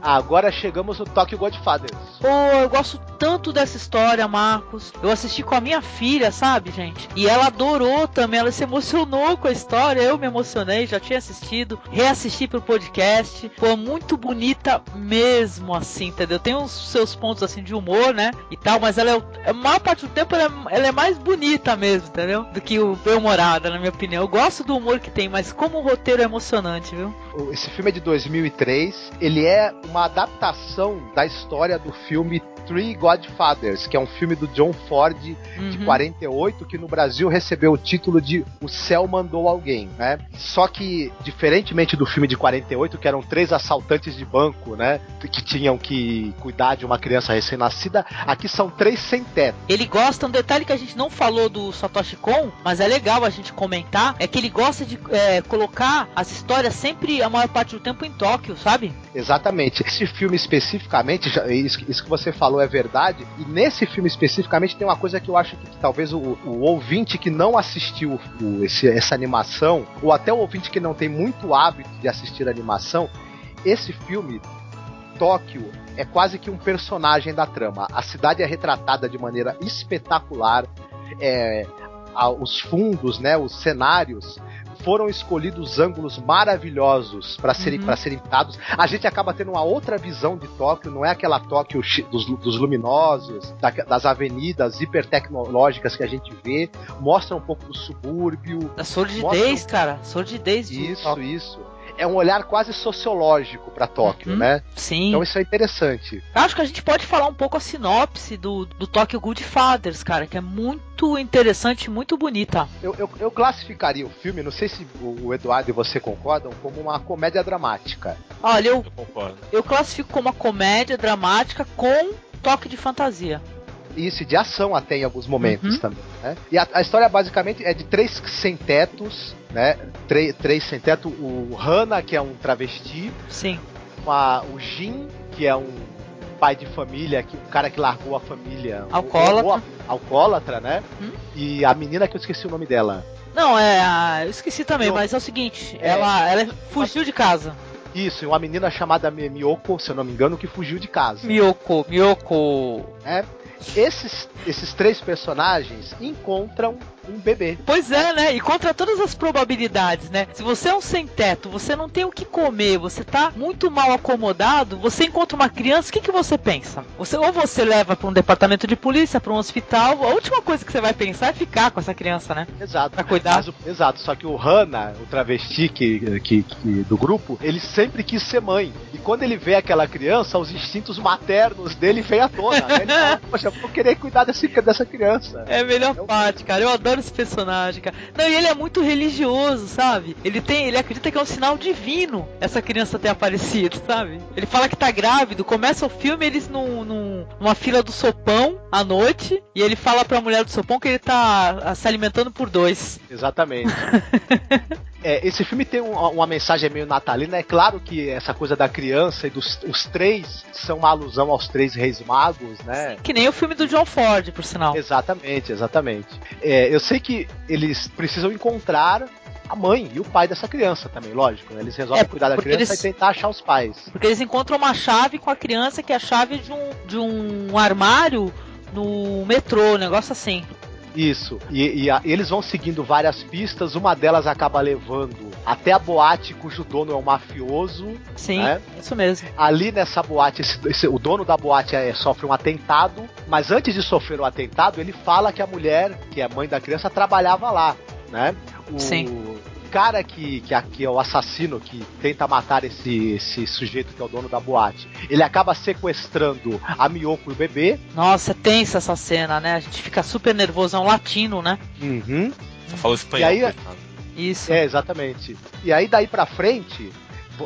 Agora chegamos no Tokyo Godfathers. Pô, eu gosto tanto dessa história, Marcos. Eu assisti com a minha filha, sabe, gente? E ela adorou também, ela se emocionou com a história. Eu me emocionei, já tinha assistido, reassisti pro podcast. Pô, muito bonita mesmo, assim, entendeu? Tem os seus pontos, assim, de humor, né? E tal, mas ela é, a maior parte do tempo, ela é, ela é mais bonita mesmo, entendeu? Do que o Bem-Humorada, na minha opinião. Eu gosto do humor que tem, mas como o roteiro é emocionante, viu? Esse filme é de 2003. Ele é uma uma adaptação da história do filme Three Godfathers, que é um filme do John Ford uhum. de 48, que no Brasil recebeu o título de O Céu Mandou Alguém, né? Só que, diferentemente do filme de 48, que eram três assaltantes de banco, né? Que tinham que cuidar de uma criança recém-nascida, aqui são três sem teto. Ele gosta, um detalhe que a gente não falou do Satoshi Kon, mas é legal a gente comentar, é que ele gosta de é, colocar as histórias sempre, a maior parte do tempo, em Tóquio, sabe? Exatamente. Esse filme especificamente, isso, isso que você falou é verdade. E nesse filme especificamente tem uma coisa que eu acho que, que talvez o, o, ouvinte que não assistiu o, esse, essa animação, ou até o ouvinte que não tem muito hábito de assistir animação, esse filme, Tóquio, é quase que um personagem da trama. A cidade é retratada de maneira espetacular. É, os fundos, né, os cenários foram escolhidos ângulos maravilhosos para serem, uhum. serem dados. A gente acaba tendo uma outra visão de Tóquio, não é aquela Tóquio dos, dos luminosos, da, das avenidas hipertecnológicas que a gente vê. Mostra um pouco do subúrbio. Da sordidez, mostra... cara. Sordidez. Isso, isso é um olhar quase sociológico para Tóquio, Uhum. né? Sim. Então isso é interessante. Acho que a gente pode falar um pouco a sinopse do, do Tokyo Good Fathers, cara, que é muito interessante e muito bonita. Eu, eu, eu classificaria o filme, não sei se o, o Eduardo e você concordam, como uma comédia dramática. Olha, eu, Eu concordo. eu classifico como uma comédia dramática com toque de fantasia. Isso, de ação até em alguns momentos Uhum. também. Né? E a, a história basicamente é de três sem-tetos, né? Três, três sem-teto. O Hana, que é um travesti, Sim. o Jin, que é um pai de família, que, um cara que largou a família. Alcoólatra. Ou- alcoólatra, né? Hum? E a menina que eu esqueci o nome dela. Não, é. a- Eu esqueci também, Eu- mas é o seguinte: É. ela, ela fugiu de casa. Isso, e uma menina chamada Mi- Miyoko, se eu não me engano, que fugiu de casa. Miyoko, Miyoko. né? Esses, esses três personagens encontram um bebê. Pois é, né? E contra todas as probabilidades, né? Se você é um sem teto, você não tem o que comer, você tá muito mal acomodado, você encontra uma criança, o que, que você pensa? Você, ou você leva pra um departamento de polícia, pra um hospital, a última coisa que você vai pensar é ficar com essa criança, né? Exato. Pra cuidar. O- exato, só que o Hana, o travesti que, que, que- do grupo, ele sempre quis ser mãe. E quando ele vê aquela criança, os instintos maternos dele vêm à tona. Né? Ele fala, Poxa, eu vou querer cuidar desse, dessa criança. É a melhor Eu- parte, cara. Eu adoro esse personagem, cara. Não, e ele é muito religioso, sabe? Ele tem, ele acredita que é um sinal divino essa criança ter aparecido, sabe? Ele fala que tá grávido. Começa o filme eles num, num- numa fila do sopão à noite e ele fala pra mulher do sopão que ele tá se alimentando por dois. Exatamente. É, esse filme tem um- uma mensagem meio natalina. É claro que essa coisa da criança e dos os três são uma alusão aos três reis magos, né? Que nem o filme do John Ford, por sinal. Exatamente, exatamente. É, eu sei que eles precisam encontrar a mãe e o pai dessa criança também, lógico. né? Eles resolvem É, cuidar da criança eles- e tentar achar os pais. Porque eles encontram uma chave com a criança que é a chave de um, de um armário no metrô, um negócio assim. Isso. E, e a- eles vão seguindo várias pistas. Uma delas acaba levando até a boate cujo dono é um mafioso. Sim, né? isso mesmo. Ali nessa boate, esse- esse- o dono da boate é, sofre um atentado. Mas antes de sofrer o atentado, ele fala que a mulher, que é a mãe da criança, trabalhava lá. Né? O Sim. Cara que, que aqui é o assassino que tenta matar esse, esse sujeito que é o dono da boate, ele acaba sequestrando a Miyoko e o bebê. Nossa, é tensa essa cena, né? A gente fica super nervoso, é um latino, né? Uhum. Só fala espanhol, E aí-. Isso. É, exatamente. E aí daí pra frente,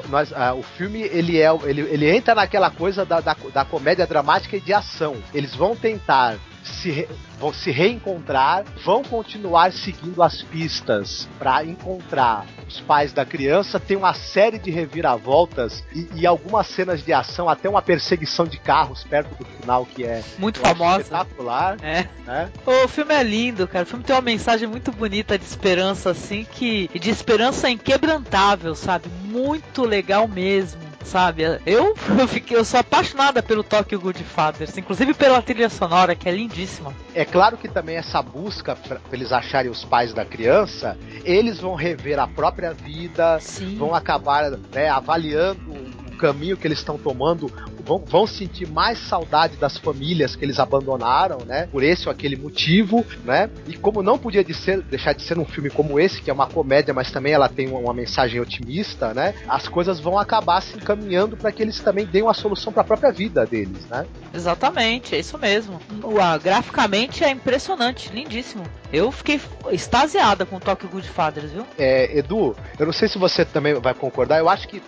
nós, ah, o filme ele é ele, ele entra naquela coisa da, da, da comédia dramática e de ação. Eles vão tentar se re- vão se reencontrar, vão continuar seguindo as pistas pra encontrar os pais da criança. Tem uma série de reviravoltas e, e algumas cenas de ação, até uma perseguição de carros perto do final que é Muito famosa. espetacular, É. né? O filme é lindo, cara. O filme tem uma mensagem muito bonita de esperança, assim, que. de esperança inquebrantável, sabe? Muito legal mesmo, sabe? Eu, eu, fiquei, eu sou apaixonada pelo Tokyo Good Fathers, inclusive pela trilha sonora, que é lindíssima. É claro que também essa busca pra pra eles acharem os pais da criança, eles vão rever a própria vida, Sim. vão acabar né, avaliando caminho que eles estão tomando, vão, vão sentir mais saudade das famílias que eles abandonaram, né? Por esse ou aquele motivo, né? E como não podia de ser, deixar de ser um filme como esse, que é uma comédia, mas também ela tem uma, uma mensagem otimista, né? As coisas vão acabar se encaminhando para que eles também deem uma solução para a própria vida deles, né? Exatamente, é isso mesmo. Uau, graficamente é impressionante, lindíssimo. Eu fiquei extasiada com o Tokyo Good Fathers, viu? É, Edu, eu não sei se você também vai concordar, eu acho que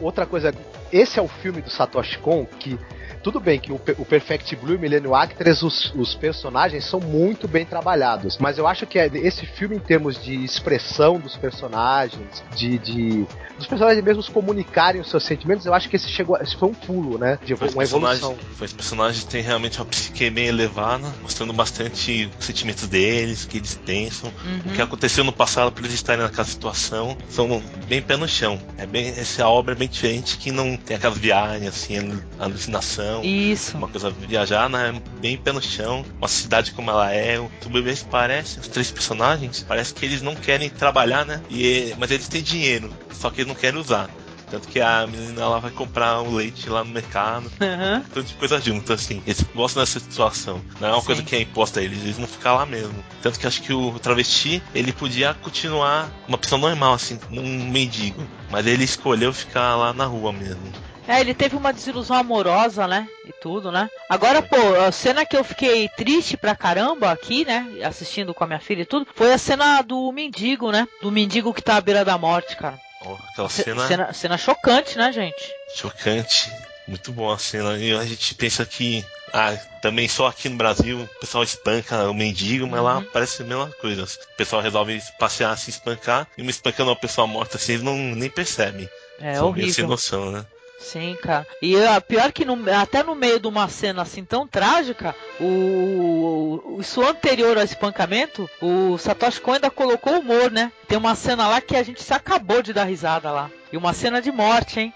outra coisa, esse é o filme do Satoshi Kon que tudo bem que o, o Perfect Blue e o Millennium Actress, os, os personagens são muito bem trabalhados, mas eu acho que é- esse filme, em termos de expressão dos personagens, de, de dos personagens mesmo comunicarem os seus sentimentos, eu acho que esse chegou, esse foi um pulo, né? De uma evolução. os personagens têm realmente uma psique bem elevada, mostrando bastante os sentimentos deles, o que eles pensam, o que aconteceu no passado para eles estarem naquela situação. São bem pé no chão. É bem, essa obra é bem diferente que não tem aquelas viagens assim, alucinação. Isso. Uma coisa viajar, né? Bem pé no chão. Uma cidade como ela é. O bebês parece, os três personagens, parece que eles não querem trabalhar, né? E, mas eles têm dinheiro, só que eles não querem usar. Tanto que a menina ela vai comprar o leite lá no mercado. Uhum. Tudo de coisa junto, assim. Eles gostam dessa situação. Não é uma Sim. coisa que é imposta a eles, eles vão ficar lá mesmo. Tanto que acho que o travesti, ele podia continuar uma pessoa normal, assim, um mendigo. Mas ele escolheu ficar lá na rua mesmo. É, ele teve uma desilusão amorosa, né? E tudo, né? Agora, pô, a cena que eu fiquei triste pra caramba aqui, né? Assistindo com a minha filha e tudo, foi a cena do mendigo, né? Do mendigo que tá à beira da morte, cara. Ó, aquela Ce- cena cena, cena chocante, né, gente? chocante. Muito boa a cena. E a gente pensa que. Ah, também só aqui no Brasil o pessoal espanca o mendigo, mas lá Uhum. parece a mesma coisa. O pessoal resolve passear, se espancar, e uma espancando uma pessoa morta assim, eles não nem percebem. É São meio sem horrível. noção, né? Sim, cara. E a pior que no- até no meio de uma cena assim tão trágica, o isso anterior ao espancamento, o Satoshi Kon ainda colocou humor, né? Tem uma cena lá que a gente se acabou de dar risada lá. E uma cena de morte, hein?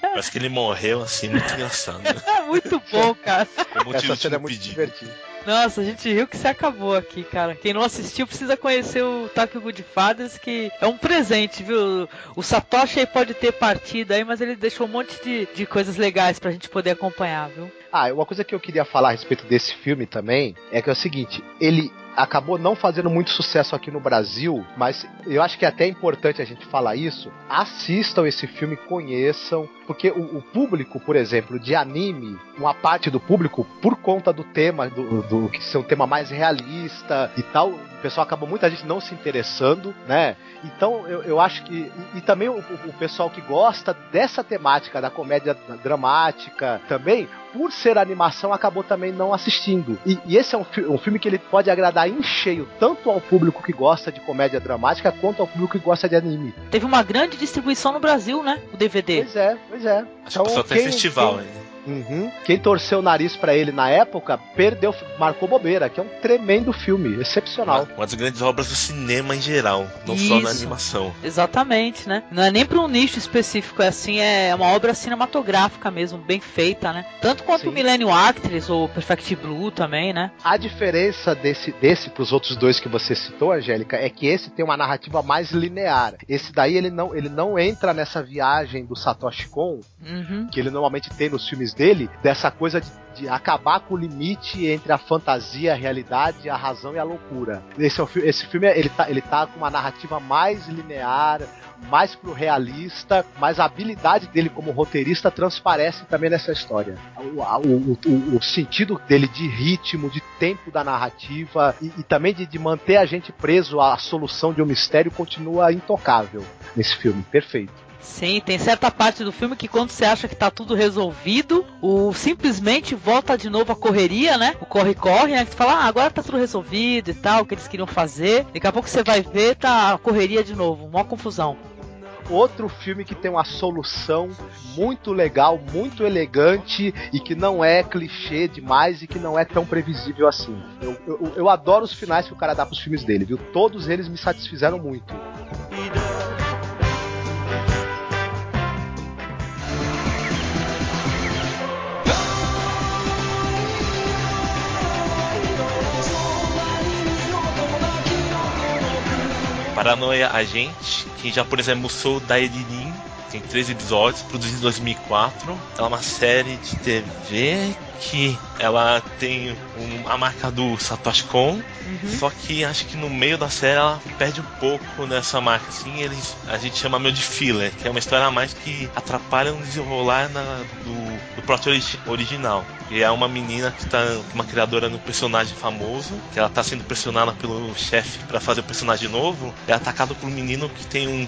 Parece que ele morreu assim, muito engraçado. Muito bom, cara. O Essa cena é muito divertida. Nossa, a gente riu que se acabou aqui, cara. Quem não assistiu precisa conhecer o Tokyo Godfathers, que é um presente, viu? O Satoshi pode ter partido aí, mas ele deixou um monte de, de coisas legais pra gente poder acompanhar, viu? Ah, uma coisa que eu queria falar a respeito desse filme também é que é o seguinte, ele acabou não fazendo muito sucesso aqui no Brasil, mas eu acho que é até importante a gente falar isso. Assistam esse filme, conheçam, porque o, o público, por exemplo, de anime, uma parte do público, por conta do tema, do, do que ser um tema mais realista e tal, pessoal acabou muita gente não se interessando, né? Então eu, eu acho que. E, e também o, o pessoal que gosta dessa temática da comédia dramática também, por ser animação, acabou também não assistindo. E, e esse é um, um filme que ele pode agradar em cheio, tanto ao público que gosta de comédia dramática, quanto ao público que gosta de anime. Teve uma grande distribuição no Brasil, né? O DVD. Pois é, pois é. Acho que o pessoal tem festival, quem, hein? Uhum. Quem torceu o nariz pra ele na época, perdeu, marcou bobeira, que é um tremendo filme, excepcional. Uma, uma das grandes obras do cinema em geral, não só na Isso. animação. Exatamente, né? Não é nem para um nicho específico, é assim, é uma obra cinematográfica mesmo, bem feita, né? Tanto quanto Sim. o Millennium Actress ou Perfect Blue também, né? A diferença desse, desse pros outros dois que você citou, Angélica, é que esse tem uma narrativa mais linear. Esse daí ele não, ele não entra nessa viagem do Satoshi Kon, Uhum. que ele normalmente tem nos filmes dele, dessa coisa de, de acabar com o limite entre a fantasia, a realidade, a razão e a loucura. Esse, é esse filme ele tá, ele tá com uma narrativa mais linear, mais pro realista, mas a habilidade dele como roteirista transparece também nessa história. O, o, o, o sentido dele de ritmo, de tempo da narrativa e, e também de, de manter a gente preso à solução de um mistério continua intocável nesse filme. Perfeito. Sim, tem certa parte do filme que quando você acha que tá tudo resolvido, o simplesmente volta de novo a correria, né? O corre-corre, né? Que tu fala, ah, agora tá tudo resolvido e tal, o que eles queriam fazer. Daqui a pouco você vai ver, tá a correria de novo, uma confusão. outro filme que tem uma solução muito legal, muito elegante e que não é clichê demais e que não é tão previsível assim. Eu, eu, eu adoro os finais que o cara dá pros filmes dele, viu? Todos eles me satisfizeram muito. Paranoia Agente, que já, por exemplo, Musou Dairirin, tem três episódios, produzido em 2004. Ela é uma série de TV que ela tem um- a marca do Satoshi Kon, Uhum. só que acho que no meio da série ela perde um pouco nessa marca, assim, eles, a gente chama meio de filler, que é uma história a mais que atrapalha no desenrolar na- do, do plot origi- original. E é uma menina que tá, uma criadora no personagem famoso, que ela tá sendo pressionada pelo chefe para fazer o personagem novo, é atacada por um menino que tem um,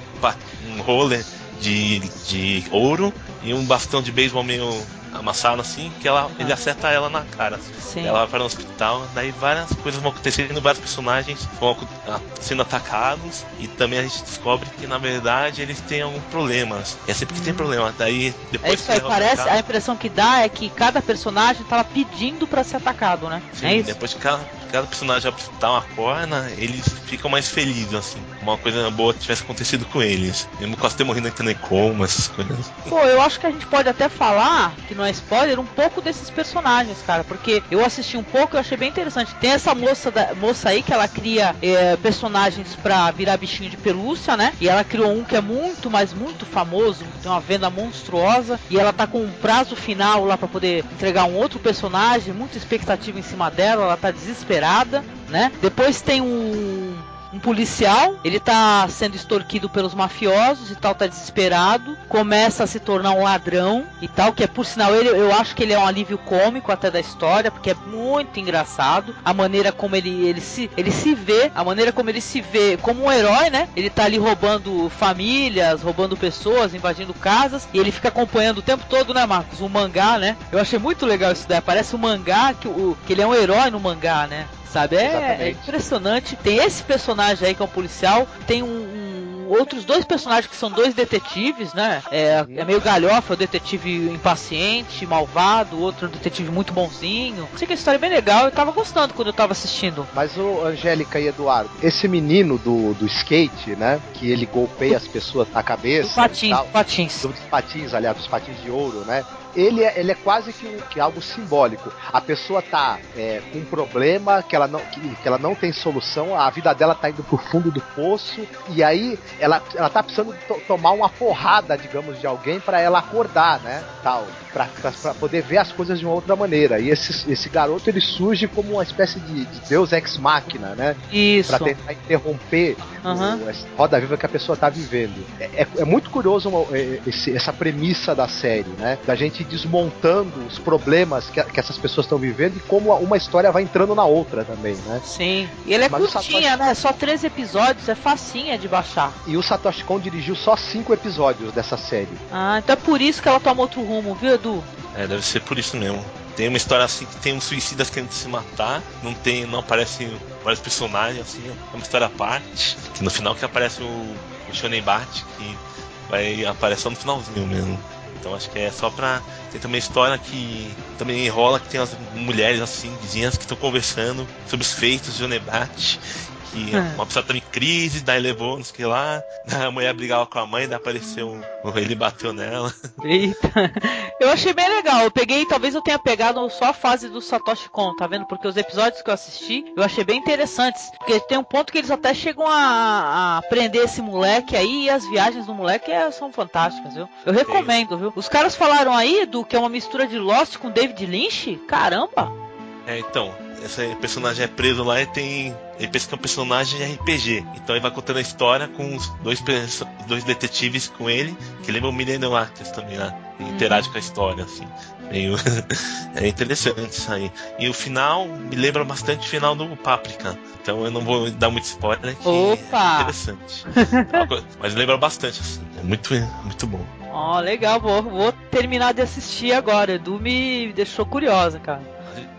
um roller de, de ouro e um bastão de beisebol meio amassado assim, que ela, ele acerta ela na cara. Sim. Ela vai no hospital, daí várias coisas vão acontecendo, vários personagens vão ah, sendo atacados e também a gente descobre que na verdade eles têm alguns problemas. É sempre que tem problema. Daí depois É isso aí, que parece, atacado- a impressão que dá é que cada personagem tava pedindo pra ser atacado, né? Sim, é isso? depois que cada, cada personagem dá uma corna, eles ficam mais felizes, assim. Uma coisa boa tivesse acontecido com eles. Mesmo quase ter morrido entrando em coma, essas coisas. Pô, eu acho que a gente pode até falar que não não é spoiler, um pouco desses personagens, cara. Porque eu assisti um pouco e achei bem interessante. Tem essa moça, da, moça aí que ela cria é, personagens pra virar bichinho de pelúcia, né? E ela criou um que é muito, mas muito famoso, tem uma venda monstruosa. E ela tá com um prazo final lá para poder entregar um outro personagem, muita expectativa em cima dela, ela tá desesperada, né? Depois tem um um policial, ele tá sendo extorquido pelos mafiosos e tal, tá desesperado, começa a se tornar um ladrão e tal, que é por sinal ele, eu acho que ele é um alívio cômico até da história, porque é muito engraçado a maneira como ele, ele se ele se vê, a maneira como ele se vê como um herói, né? Ele tá ali roubando famílias, roubando pessoas, invadindo casas, e ele fica acompanhando o tempo todo, né, Marcos? O mangá, né? Eu achei muito legal isso daí, parece um mangá que, o, que ele é um herói no mangá, né? sabe? É, é, impressionante. Tem esse personagem aí que é um policial, tem um, um, outros dois personagens que são dois detetives, né? É, é meio galhofa, o detetive impaciente, malvado, o outro detetive muito bonzinho. Sei que a história é bem legal, eu tava gostando quando eu tava assistindo. Mas o Angélica e Eduardo, esse menino do, do skate, né? Que ele golpeia as pessoas na cabeça. Patins, patins. Dos patins, aliás, dos patins de ouro, né? Ele é, ele é quase que, que algo simbólico. A pessoa tá é, com um problema que ela, não, que, que, ela não tem solução, a vida dela tá indo pro fundo do poço, e aí ela, ela tá precisando to tomar uma porrada, digamos, de alguém para ela acordar, né? Tal, pra, poder ver as coisas de uma outra maneira. E esse, esse garoto ele surge como uma espécie de, de Deus ex máquina, né? Isso. Pra tentar interromper uhum. o, roda viva que a pessoa tá vivendo. É, é, é muito curioso uma, é, esse, essa premissa da série, né? Da gente desmontando os problemas que, que essas pessoas estão vivendo e como uma história vai entrando na outra também, né? Sim. E ele é Mas curtinha, Satoshi... né? Só três episódios, é facinha de baixar. E o Satoshi Kon dirigiu só cinco episódios dessa série. Ah, então é por isso que ela tomou outro rumo, viu, É, deve ser por isso mesmo. Tem uma história assim que tem um suicidas querendo se matar, não tem, não aparecem vários personagens, assim, é uma história à parte. Que no final que aparece o, o Shonen Bart, que vai aparecer no finalzinho mesmo. Então acho que é só pra. Tem também história que também enrola que tem as mulheres assim, vizinhas que estão conversando sobre os feitos de Onebate que é. uma pessoa tava em crise, daí levou, não sei o que lá, a mulher brigava com a mãe, daí apareceu, ele bateu nela. Eita, eu achei bem legal, eu peguei, talvez eu tenha pegado só a fase do Satoshi Kon, tá vendo? Porque os episódios que eu assisti, eu achei bem interessantes, porque tem um ponto que eles até chegam a, a prender esse moleque aí, e as viagens do moleque é, são fantásticas, viu? Eu recomendo, viu? Os caras falaram aí do que é uma mistura de Lost com David Lynch, caramba! É, então, esse personagem é preso lá e tem. Ele pensa que é um personagem de RPG. Então ele vai contando a história com os dois, dois detetives com ele, que lembram o Millennium Actors também, né? E uhum. interage com a história, assim. Meio... é interessante isso aí. E o final me lembra bastante o final do Paprika. Então eu não vou dar muito spoiler, que Opa! é interessante. Mas lembra bastante, assim. É muito, muito bom. Ó, oh, legal, vou, vou terminar de assistir agora. Edu me deixou curiosa, cara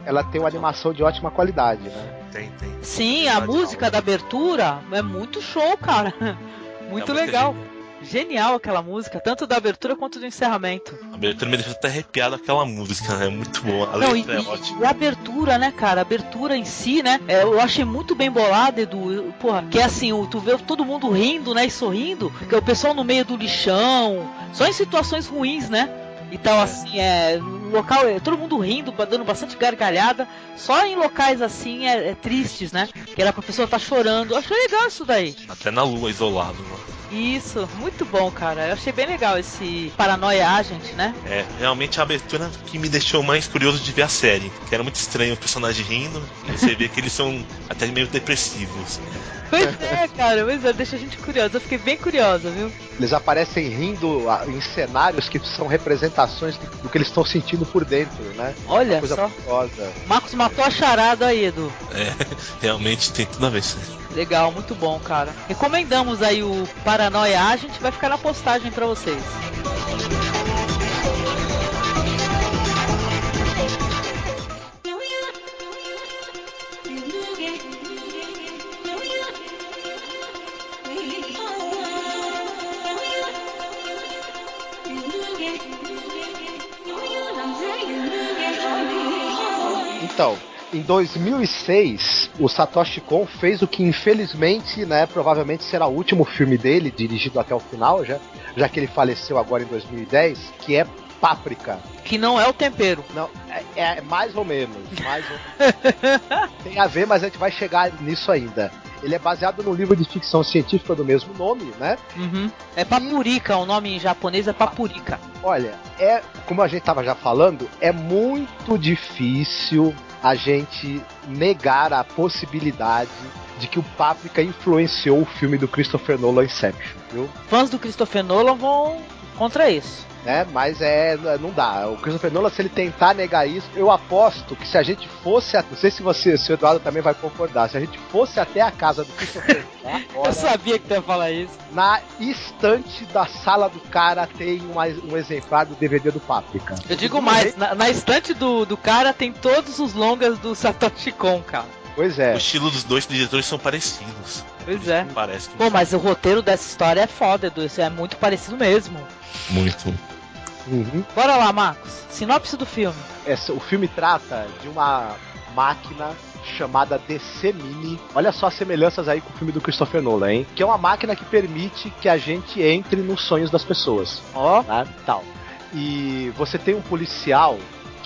ela tem uma animação de ótima qualidade, né? Tem, tem. Sim, a música da abertura é muito show, cara. Muito é legal. Genial aquela música, tanto da abertura quanto do encerramento. A abertura me deixou até arrepiado aquela música, né? É muito boa. A Não, letra e, é ótima. E a abertura, né, cara? A abertura em si, né? É, eu achei muito bem bolada, Edu. Porra, que é assim, tu vê todo mundo rindo, né? E sorrindo. Que é o pessoal no meio do lixão. Só em situações ruins, né? Então, assim, é. Local, é, todo mundo rindo, dando bastante gargalhada. Só em locais assim é, é tristes, né? Que era pessoa estar tá chorando. Eu achei legal isso daí. Até na lua, isolado, né? Isso, muito bom, cara. Eu achei bem legal esse Paranoia Agent, né? É, realmente a abertura que me deixou mais curioso de ver a série. Que era muito estranho o personagem rindo, e você vê que eles são até meio depressivos. Pois é, cara, pois é, deixa a gente curiosa. Eu fiquei bem curiosa, viu? Eles aparecem rindo em cenários que são representações do que eles estão sentindo por dentro, né? Olha só. Curiosa. Marcos matou a charada aí, Edu. É, realmente tem tudo a ver. Legal, muito bom, cara. Recomendamos aí o Paranoia A, gente vai ficar na postagem para vocês. Então, em 2006, o Satoshi Kon fez o que infelizmente, né, provavelmente será o último filme dele, dirigido até o final, já, já que ele faleceu agora em 2010, que é páprica. Que não é o tempero. Não, é, é mais ou menos. Mais ou menos. Tem a ver, mas a gente vai chegar nisso ainda. Ele é baseado no livro de ficção científica do mesmo nome, né? Uhum. É papurika, o nome em japonês é papurika. Olha, é como a gente estava já falando, é muito difícil a gente negar a possibilidade de que o Paprika influenciou o filme do Christopher Nolan Inception, viu? Fãs do Christopher Nolan vão contra isso né? Mas é, não dá. O Christopher Nolan, se ele tentar negar isso, eu aposto que se a gente fosse, não sei se você, se o Eduardo também vai concordar, se a gente fosse até a casa do Christopher Nolan, eu sabia que tu ia falar isso. Na estante da sala do cara tem um, um exemplar do DVD do Paprika. Eu digo mais, na, na estante do, do cara tem todos os longas do Satoshi Kon, cara. Pois é. O estilo dos dois diretores são parecidos. Pois é. Parece. Pô, mas o roteiro dessa história é foda, Edu. Isso é muito parecido mesmo. Muito. Uhum. Bora lá, Marcos. Sinopse do filme. Essa, o filme trata de uma máquina chamada DC Mini. Olha só as semelhanças aí com o filme do Christopher Nolan, hein? Que é uma máquina que permite que a gente entre nos sonhos das pessoas. Ó. Oh. Tá? Tal. E você tem um policial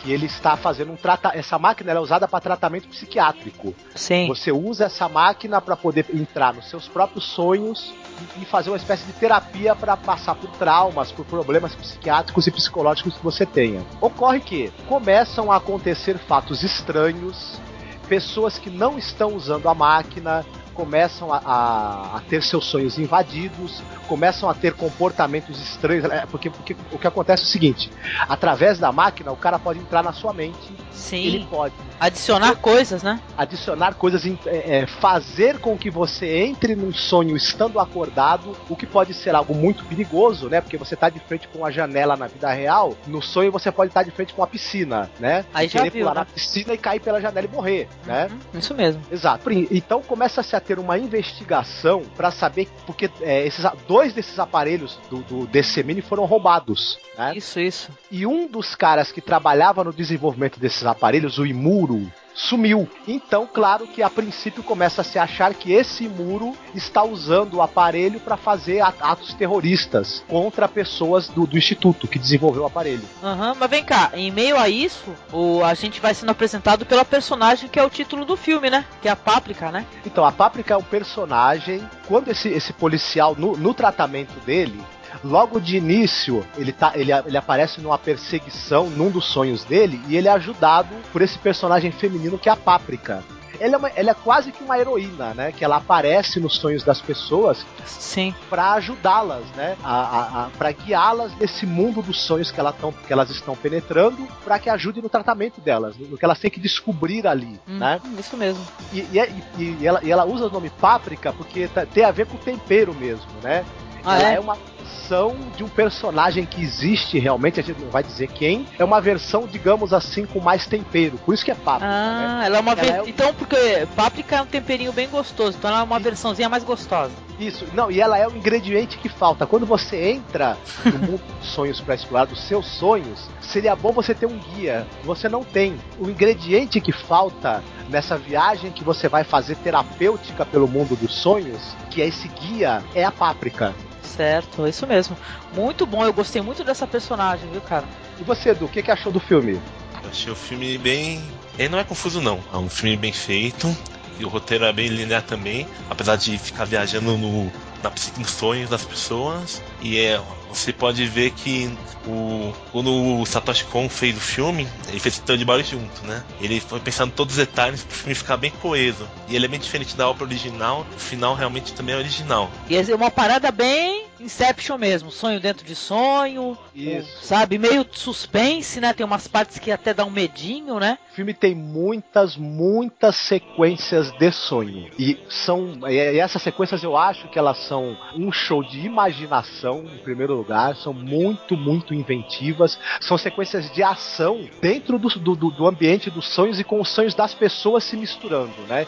que ele está fazendo um trata essa máquina é usada para tratamento psiquiátrico. Sim. Você usa essa máquina para poder entrar nos seus próprios sonhos e fazer uma espécie de terapia para passar por traumas, por problemas psiquiátricos e psicológicos que você tenha. Ocorre que começam a acontecer fatos estranhos, pessoas que não estão usando a máquina começam a, a, a, ter seus sonhos invadidos, começam a ter comportamentos estranhos, é, porque, porque o que acontece é o seguinte: através da máquina, o cara pode entrar na sua mente. Sim. Ele pode adicionar coisas, né? Adicionar coisas, é, é, fazer com que você entre num sonho estando acordado, o que pode ser algo muito perigoso, né? Porque você está de frente com uma janela na vida real, no sonho você pode estar de frente com uma piscina, né? Aí e já querer viu, pular né? na piscina e cair pela janela e morrer, né? uhum, né? Isso mesmo. Exato. Então começa a se ter uma investigação para saber porque é, esses dois desses aparelhos do, do DC Mini foram roubados. Né? Isso, isso. E um dos caras que trabalhava no desenvolvimento desses aparelhos, o Imuro, sumiu. Então, claro que a princípio começa a se achar que esse muro está usando o aparelho para fazer atos terroristas contra pessoas do, do, instituto que desenvolveu o aparelho. Uhum, mas vem cá, em meio a isso, o, a gente vai sendo apresentado pela personagem que é o título do filme, né? Que é a Páprica, né? Então, a Páprica é um personagem. Quando esse, esse policial, no, no tratamento dele, logo de início, ele, tá, ele, ele aparece numa perseguição num dos sonhos dele e ele é ajudado por esse personagem feminino que é a Páprica. Ela é, uma, ela é quase que uma heroína, né? Que ela aparece nos sonhos das pessoas Sim. para ajudá-las, né? A, a, a para guiá-las nesse mundo dos sonhos que, ela tão, que elas estão penetrando, para que ajude no tratamento delas, no que elas têm que descobrir ali, hum, né? Isso mesmo. E, e, e, ela, e ela usa o nome Páprica porque tá, tem a ver com tempero mesmo, né? Ah, ela é? é uma versão de um personagem que existe realmente, a gente não vai dizer quem, é uma versão, digamos assim, com mais tempero. Por isso que é páprica. Ah, né? ela é uma Ela é Então, porque páprica é um temperinho bem gostoso, então ela é uma versãozinha mais gostosa. Isso, não, e ela é o ingrediente que falta. Quando você entra no mundo dos sonhos para explorar dos seus sonhos, seria bom você ter um guia. Você não tem. O ingrediente que falta nessa viagem que você vai fazer terapêutica pelo mundo dos sonhos, que é esse guia, é a páprica. Certo, é isso mesmo. Muito bom, eu gostei muito dessa personagem, viu, cara? E você, Edu, o que, que achou do filme? Eu achei o filme bem. Ele não é confuso, não. É um filme bem feito. E o roteiro é bem linear também. Apesar de ficar viajando no, na nos sonhos das pessoas. E é, você pode ver que o, quando o Satoshi Kon fez o filme, ele fez o de Barry junto, né? Ele foi pensando em todos os detalhes para o filme ficar bem coeso. E ele é bem diferente da obra original. O final realmente também é original. E é uma parada bem Inception mesmo, sonho dentro de sonho, Isso. sabe? Meio suspense, né? Tem umas partes que até dá um medinho, né? O filme tem muitas, muitas sequências de sonho. E são. E essas sequências eu acho que elas são um show de imaginação, em primeiro lugar. São muito, muito inventivas. São sequências de ação dentro do, do, do ambiente dos sonhos e com os sonhos das pessoas se misturando, né?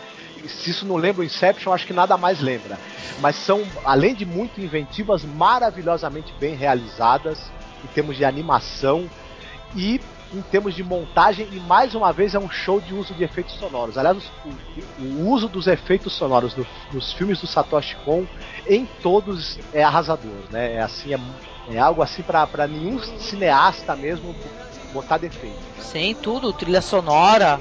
Se isso não lembra o Inception, acho que nada mais lembra. Mas são, além de muito inventivas, maravilhosamente bem realizadas em termos de animação. E em termos de montagem e mais uma vez é um show de uso de efeitos sonoros. Aliás, o, o uso dos efeitos sonoros do, dos filmes do Satoshi Kon em todos é arrasador, né? É assim, é, é algo assim para nenhum cineasta mesmo botar defeito. Sim, tudo, trilha sonora,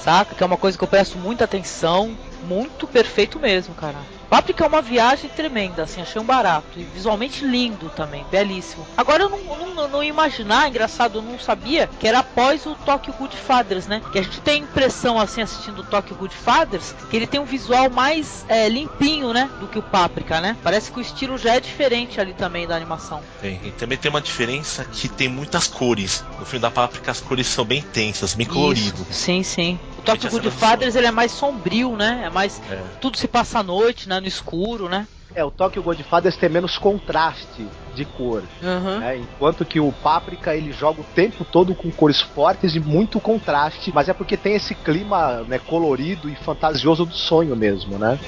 saca? Que é uma coisa que eu presto muita atenção, muito perfeito mesmo, cara. Páprica é uma viagem tremenda, assim, achei um barato. E visualmente lindo também, belíssimo. Agora eu não, não, não ia imaginar, engraçado, eu não sabia que era após o Tokyo Good Fathers, né? Que a gente tem a impressão, assim, assistindo o Tokyo Good Fathers, que ele tem um visual mais é, limpinho, né? Do que o Páprica, né? Parece que o estilo já é diferente ali também da animação. Tem, e também tem uma diferença que tem muitas cores. No filme da Páprica as cores são bem intensas, bem colorido. Sim, sim. O Tokyo Good Fathers ele é mais sombrio, né? É mais. É. Tudo se passa à noite, né? No escuro, né? É, o Tokyo Godfathers tem menos contraste de cor. Uhum. Né? Enquanto que o Páprica ele joga o tempo todo com cores fortes e muito contraste, mas é porque tem esse clima né, colorido e fantasioso do sonho mesmo, né?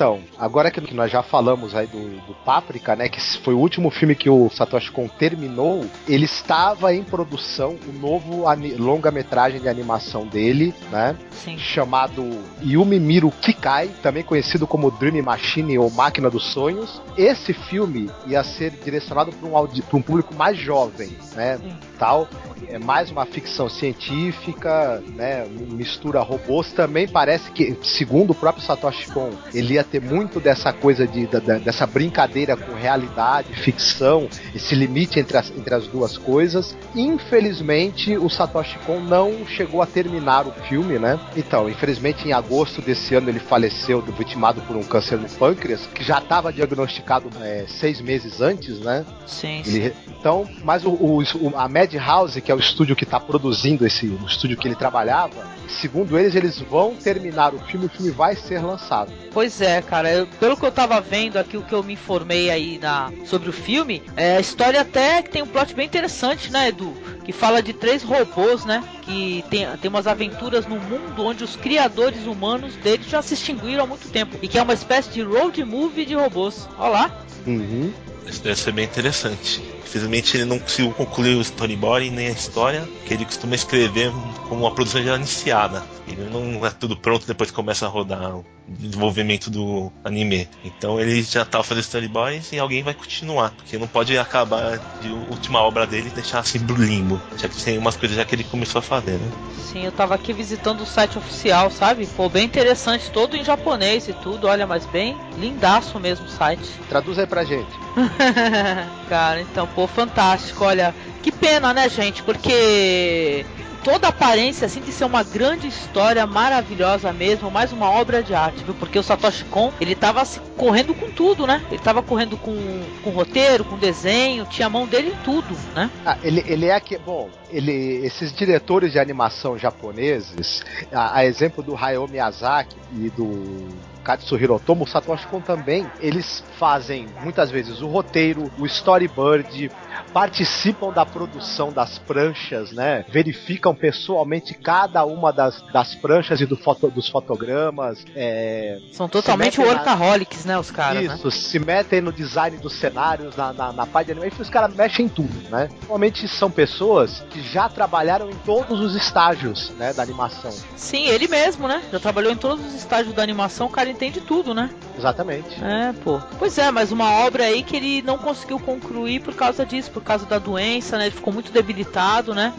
Então, agora que nós já falamos aí do, do Páprica, né, que foi o último filme que o Satoshi Kon terminou, ele estava em produção o novo longa-metragem de animação dele, né, Sim. chamado Yumi Miru Kikai, também conhecido como Dream Machine ou Máquina dos Sonhos. Esse filme ia ser direcionado para um, um, público mais jovem, né, Sim. tal é mais uma ficção científica, né? Mistura robôs. Também parece que, segundo o próprio Satoshi Kon, ele ia ter muito dessa coisa de, dessa brincadeira com realidade, ficção, esse limite entre as, entre as duas coisas. Infelizmente, o Satoshi Kon não chegou a terminar o filme, né? Então, infelizmente, em agosto desse ano ele faleceu, vitimado por um câncer no pâncreas, que já estava diagnosticado é, seis meses antes, né? Sim. Ele, então, mas o, o, a Madhouse, que é o estúdio que está produzindo esse, o estúdio que ele trabalhava, segundo eles, eles vão terminar o filme, o filme vai ser lançado. Pois é, cara, eu, pelo que eu tava vendo aqui, o que eu me informei aí na, sobre o filme, é, a história até que tem um plot bem interessante, né, Edu? Que fala de três robôs, né? Que tem, tem umas aventuras no mundo onde os criadores humanos deles já se extinguiram há muito tempo. E que é uma espécie de road movie de robôs. Olha lá. Uhum. Isso deve ser bem interessante. Infelizmente ele não conseguiu concluir o storyboard nem a história, que ele costuma escrever como uma produção já iniciada. Ele não é tudo pronto depois que começa a rodar o desenvolvimento do anime. Então ele já tá fazendo storyboards e alguém vai continuar, porque não pode acabar de última obra dele e deixar assim pro limbo, já que tem umas coisas já que ele começou a fazer, né? Sim, eu tava aqui visitando o site oficial, sabe? Pô, bem interessante, todo em japonês e tudo, olha, mas bem lindaço mesmo o site. Traduz aí pra gente. Cara, então, pô, fantástico. Olha, que pena, né, gente? Porque toda a aparência assim de ser uma grande história maravilhosa mesmo, mais uma obra de arte, viu? Porque o Satoshi Kon, ele tava assim, correndo com tudo, né? Ele tava correndo com, com roteiro, com desenho, tinha a mão dele em tudo, né? Ah, ele, ele é que, bom, ele, esses diretores de animação japoneses, a, a exemplo do Hayao Miyazaki e do Katsuhiro Otomo, Satoshi Kon também, eles fazem muitas vezes o roteiro, o storyboard, participam da produção das pranchas, né? Verificam pessoalmente cada uma das, das pranchas e do foto, dos fotogramas. É, São totalmente workaholics, na... né? Os caras. Isso, né? se metem no design dos cenários, na, na, na parte de animação, os caras mexem em tudo, né? Normalmente são pessoas que já trabalharam em todos os estágios né, da animação. Sim, ele mesmo, né? Já trabalhou em todos os estágios da animação, o cara entende tudo, né? Exatamente. É, pô. Pois é, mas uma obra aí que ele não conseguiu concluir por causa disso, por causa da doença, né? Ele ficou muito debilitado, né?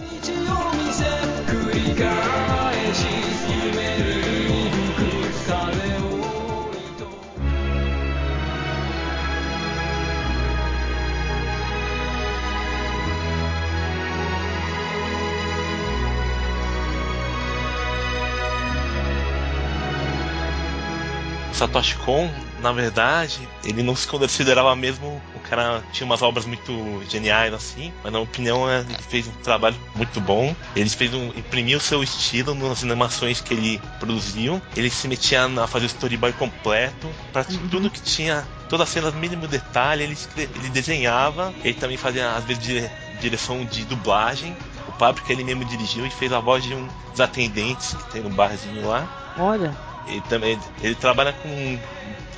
Satoshi Kon na verdade, ele não se considerava mesmo. O cara tinha umas obras muito geniais assim, mas na opinião é, ele fez um trabalho muito bom. Ele fez um, imprimiu seu estilo nas animações que ele produziu. Ele se metia a fazer o storyboard completo, para uhum. tudo que tinha, toda a cena, mínimo detalhe, ele, ele desenhava. Ele também fazia, às vezes, de, direção de dublagem. O Páprica ele mesmo dirigiu e fez a voz de um dos atendentes que tem no barzinho lá. Olha. Ele também ele trabalha com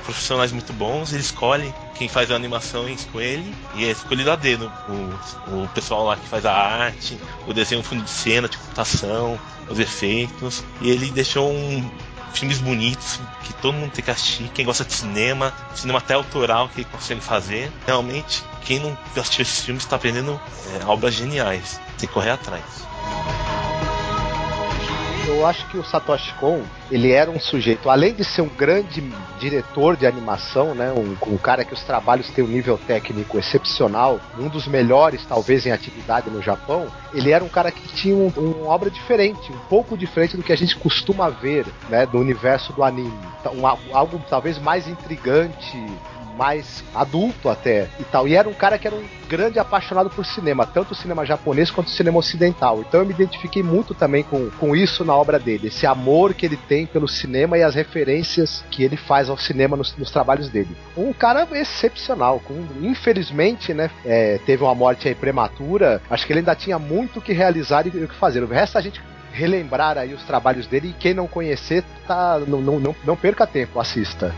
profissionais muito bons, ele escolhe quem faz a animação com ele e é escolhido a dedo o, o pessoal lá que faz a arte, o desenho fundo de cena, de computação, os efeitos. E ele deixou um, filmes bonitos que todo mundo tem que assistir. Quem gosta de cinema, cinema até autoral que ele consegue fazer. Realmente, quem não assistiu esses filmes está aprendendo é, obras geniais. Tem que correr atrás eu acho que o Satoshi Kon, ele era um sujeito, além de ser um grande diretor de animação, né, um, um cara que os trabalhos têm um nível técnico excepcional, um dos melhores talvez em atividade no Japão, ele era um cara que tinha um, uma obra diferente, um pouco diferente do que a gente costuma ver, né, do universo do anime. Então, um, algo talvez mais intrigante, mais adulto até e tal. E era um cara que era um grande apaixonado por cinema, tanto o cinema japonês quanto o cinema ocidental. Então eu me identifiquei muito também com, com isso na obra dele, esse amor que ele tem pelo cinema e as referências que ele faz ao cinema nos, nos trabalhos dele. Um cara excepcional, com, infelizmente, né, é, teve uma morte aí prematura. Acho que ele ainda tinha muito o que realizar e o que fazer. O resto a gente relembrar aí os trabalhos dele e quem não conhecer, tá, não, não, não, não perca tempo, assista.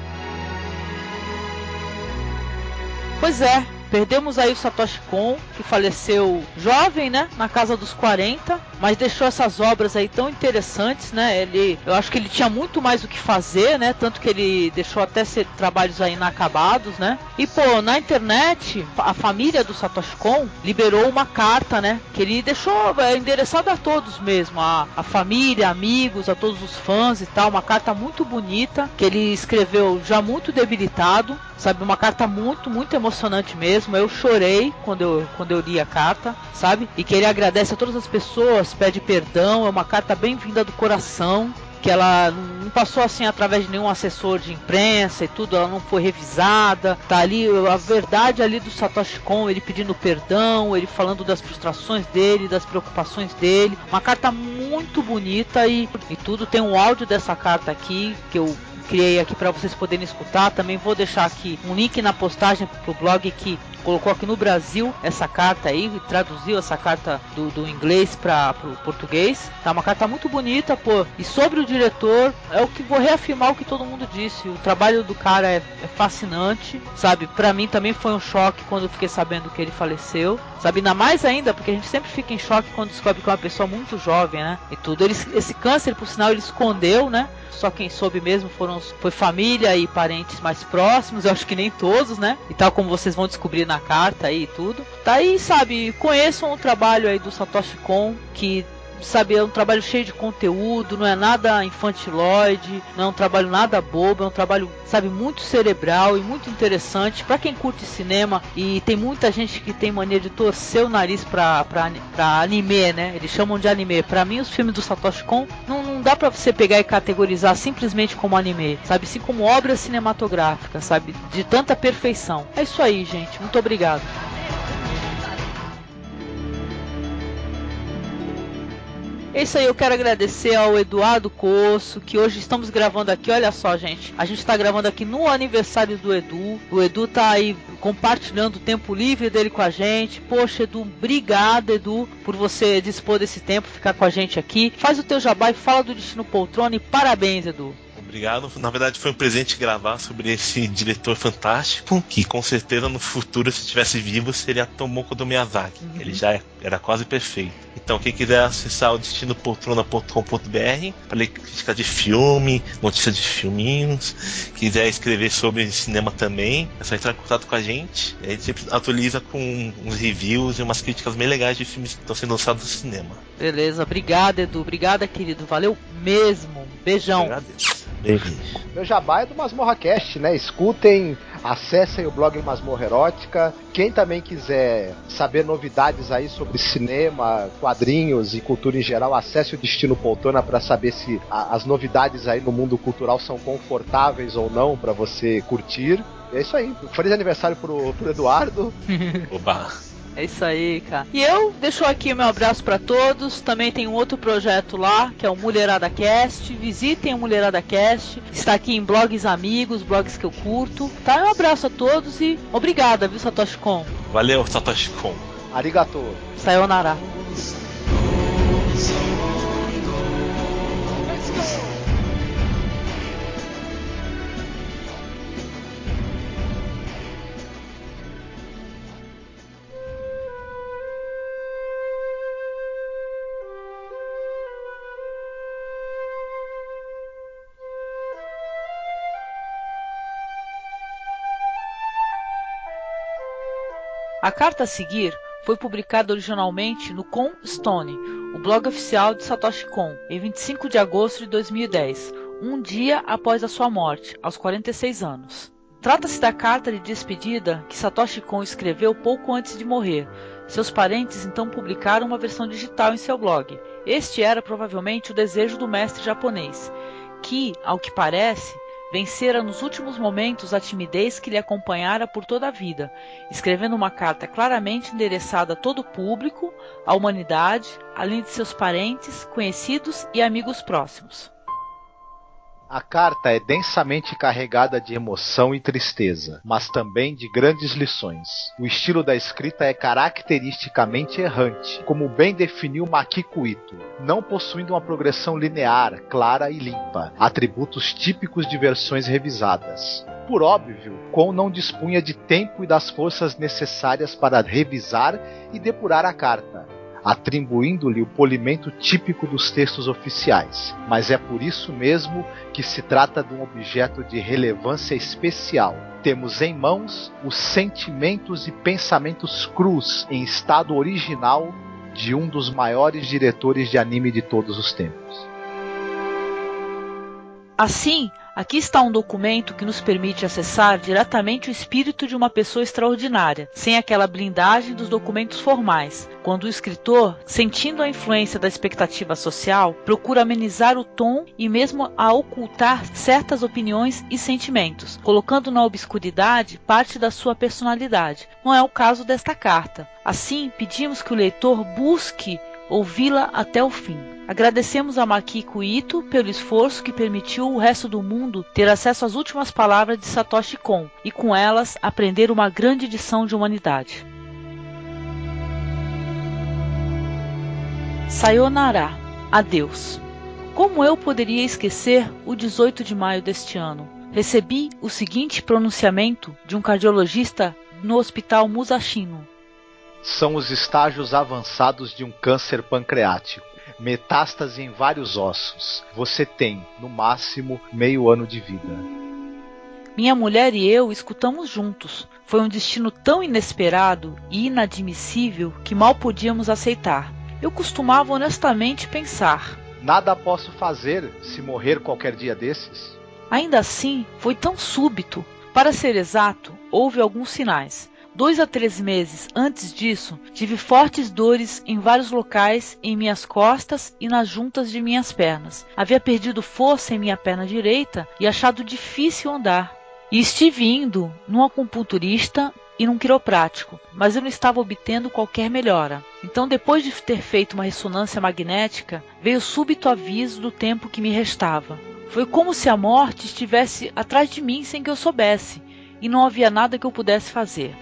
Pois é, Perdemos aí o Satoshi Kon, que faleceu jovem, né? Na casa dos 40, mas deixou essas obras aí tão interessantes, né? Ele, eu acho que ele tinha muito mais o que fazer, né? Tanto que ele deixou até ser trabalhos aí inacabados, né? E pô, na internet, a família do Satoshi Kon liberou uma carta, né? Que ele deixou é, endereçada a todos mesmo, a, a família, amigos, a todos os fãs e tal. Uma carta muito bonita que ele escreveu já muito debilitado, sabe? Uma carta muito, muito emocionante mesmo mesmo. Eu chorei quando eu, quando eu li a carta, sabe? E que ele agradece a todas as pessoas, pede perdão. É uma carta bem vinda do coração. Que ela não passou assim através de nenhum assessor de imprensa e tudo, ela não foi revisada. Tá ali a verdade ali do Satoshi Kon, ele pedindo perdão, ele falando das frustrações dele, das preocupações dele. Uma carta muito bonita e, e tudo. Tem um áudio dessa carta aqui que eu criei aqui para vocês poderem escutar. Também vou deixar aqui um link na postagem pro blog que colocou aqui no Brasil essa carta aí, traduziu essa carta do, do inglês para o português. Tá uma carta muito bonita, pô. E sobre o diretor, é o que vou reafirmar o que todo mundo disse. O trabalho do cara é, é fascinante, sabe? Para mim também foi um choque quando eu fiquei sabendo que ele faleceu, sabe? Ainda mais ainda porque a gente sempre fica em choque quando descobre que é uma pessoa muito jovem, né? E tudo. Ele, esse câncer, por sinal, ele escondeu, né? Só quem soube mesmo foram foi família e parentes mais próximos, eu acho que nem todos, né? E tal como vocês vão descobrir na carta aí e tudo. Tá aí, sabe, conheçam o trabalho aí do Satoshi Kon, que sabe, é um trabalho cheio de conteúdo, não é nada infantiloide, não é um trabalho nada bobo, é um trabalho, sabe, muito cerebral e muito interessante para quem curte cinema e tem muita gente que tem mania de torcer o nariz pra, pra, pra anime, né? Eles chamam de anime. Para mim, os filmes do Satoshi Kon não, não dá para você pegar e categorizar simplesmente como anime, sabe? Assim como obra cinematográfica, sabe? De tanta perfeição. É isso aí, gente. Muito obrigado. É isso aí, eu quero agradecer ao Eduardo Coço, que hoje estamos gravando aqui. Olha só, gente. A gente está gravando aqui no aniversário do Edu. O Edu tá aí compartilhando o tempo livre dele com a gente. Poxa, Edu, obrigado, Edu, por você dispor desse tempo, ficar com a gente aqui. Faz o teu jabá e fala do Destino Poltrona e parabéns, Edu obrigado. Na verdade, foi um presente gravar sobre esse diretor fantástico, que com certeza no futuro, se estivesse vivo, seria Tomoko do Miyazaki. Uhum. Ele já era quase perfeito. Então, quem quiser acessar o destinopoltrona.com.br para ler crítica de filme, notícias de filminhos, quiser escrever sobre cinema também, é só entrar em contato com a gente. A gente sempre atualiza com uns reviews e umas críticas bem legais de filmes que estão sendo lançados no cinema. Beleza, obrigado, Edu. Obrigada, querido. Valeu mesmo. Beijão. Agradeço. Meu jabá é do Masmorra Cast, né? Escutem, acessem o blog Masmorra Erótica. Quem também quiser saber novidades aí sobre cinema, quadrinhos e cultura em geral, acesse o Destino Poltrona para saber se a, as novidades aí no mundo cultural são confortáveis ou não para você curtir. E é isso aí. Feliz aniversário pro, pro Eduardo. Oba. É isso aí, cara. E eu deixo aqui o meu abraço para todos. Também tem um outro projeto lá, que é o Mulherada Cast. Visitem o Mulherada Cast. Está aqui em blogs amigos, blogs que eu curto. Tá? Um abraço a todos e obrigada, viu, Satoshi Kon? Valeu, Satoshi Kon. Arigato. Sayonara. A carta a seguir foi publicada originalmente no Con Stone, o blog oficial de Satoshi Kon, em 25 de agosto de 2010, um dia após a sua morte, aos 46 anos. Trata-se da carta de despedida que Satoshi Kon escreveu pouco antes de morrer. Seus parentes então publicaram uma versão digital em seu blog. Este era provavelmente o desejo do mestre japonês, que, ao que parece, vencera nos últimos momentos a timidez que lhe acompanhara por toda a vida, escrevendo uma carta claramente endereçada a todo o público, à humanidade, além de seus parentes, conhecidos e amigos próximos. A carta é densamente carregada de emoção e tristeza, mas também de grandes lições. O estilo da escrita é caracteristicamente errante, como bem definiu Makiko Ito, não possuindo uma progressão linear, clara e limpa, atributos típicos de versões revisadas. Por óbvio, Kon não dispunha de tempo e das forças necessárias para revisar e depurar a carta, atribuindo-lhe o polimento típico dos textos oficiais. Mas é por isso mesmo que se trata de um objeto de relevância especial. Temos em mãos os sentimentos e pensamentos crus em estado original de um dos maiores diretores de anime de todos os tempos. Assim, Aqui está um documento que nos permite acessar diretamente o espírito de uma pessoa extraordinária, sem aquela blindagem dos documentos formais, quando o escritor, sentindo a influência da expectativa social, procura amenizar o tom e mesmo a ocultar certas opiniões e sentimentos, colocando na obscuridade parte da sua personalidade. Não é o caso desta carta. Assim, pedimos que o leitor busque ouvi-la até o fim. Agradecemos a Makiko Ito pelo esforço que permitiu o resto do mundo ter acesso às últimas palavras de Satoshi Kon e com elas aprender uma grande lição de humanidade. Sayonara, adeus. Como eu poderia esquecer o 18 de maio deste ano? Recebi o seguinte pronunciamento de um cardiologista no Hospital Musashino, são os estágios avançados de um câncer pancreático. Metástase em vários ossos. Você tem, no máximo, meio ano de vida. Minha mulher e eu escutamos juntos. Foi um destino tão inesperado e inadmissível que mal podíamos aceitar. Eu costumava honestamente pensar: Nada posso fazer se morrer qualquer dia desses. Ainda assim, foi tão súbito. Para ser exato, houve alguns sinais. Dois a três meses antes disso, tive fortes dores em vários locais em minhas costas e nas juntas de minhas pernas. Havia perdido força em minha perna direita e achado difícil andar. E estive indo num acupunturista e num quiroprático, mas eu não estava obtendo qualquer melhora. Então, depois de ter feito uma ressonância magnética, veio súbito aviso do tempo que me restava. Foi como se a morte estivesse atrás de mim sem que eu soubesse, e não havia nada que eu pudesse fazer.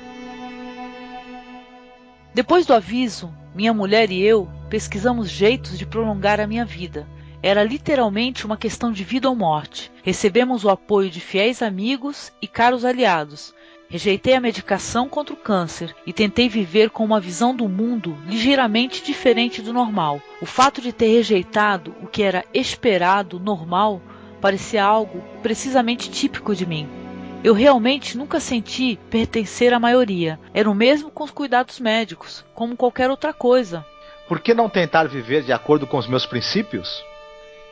Depois do aviso, minha mulher e eu pesquisamos jeitos de prolongar a minha vida. Era literalmente uma questão de vida ou morte. Recebemos o apoio de fiéis amigos e caros aliados. Rejeitei a medicação contra o câncer e tentei viver com uma visão do mundo ligeiramente diferente do normal. O fato de ter rejeitado o que era esperado, normal, parecia algo precisamente típico de mim. Eu realmente nunca senti pertencer à maioria. Era o mesmo com os cuidados médicos, como qualquer outra coisa. Por que não tentar viver de acordo com os meus princípios?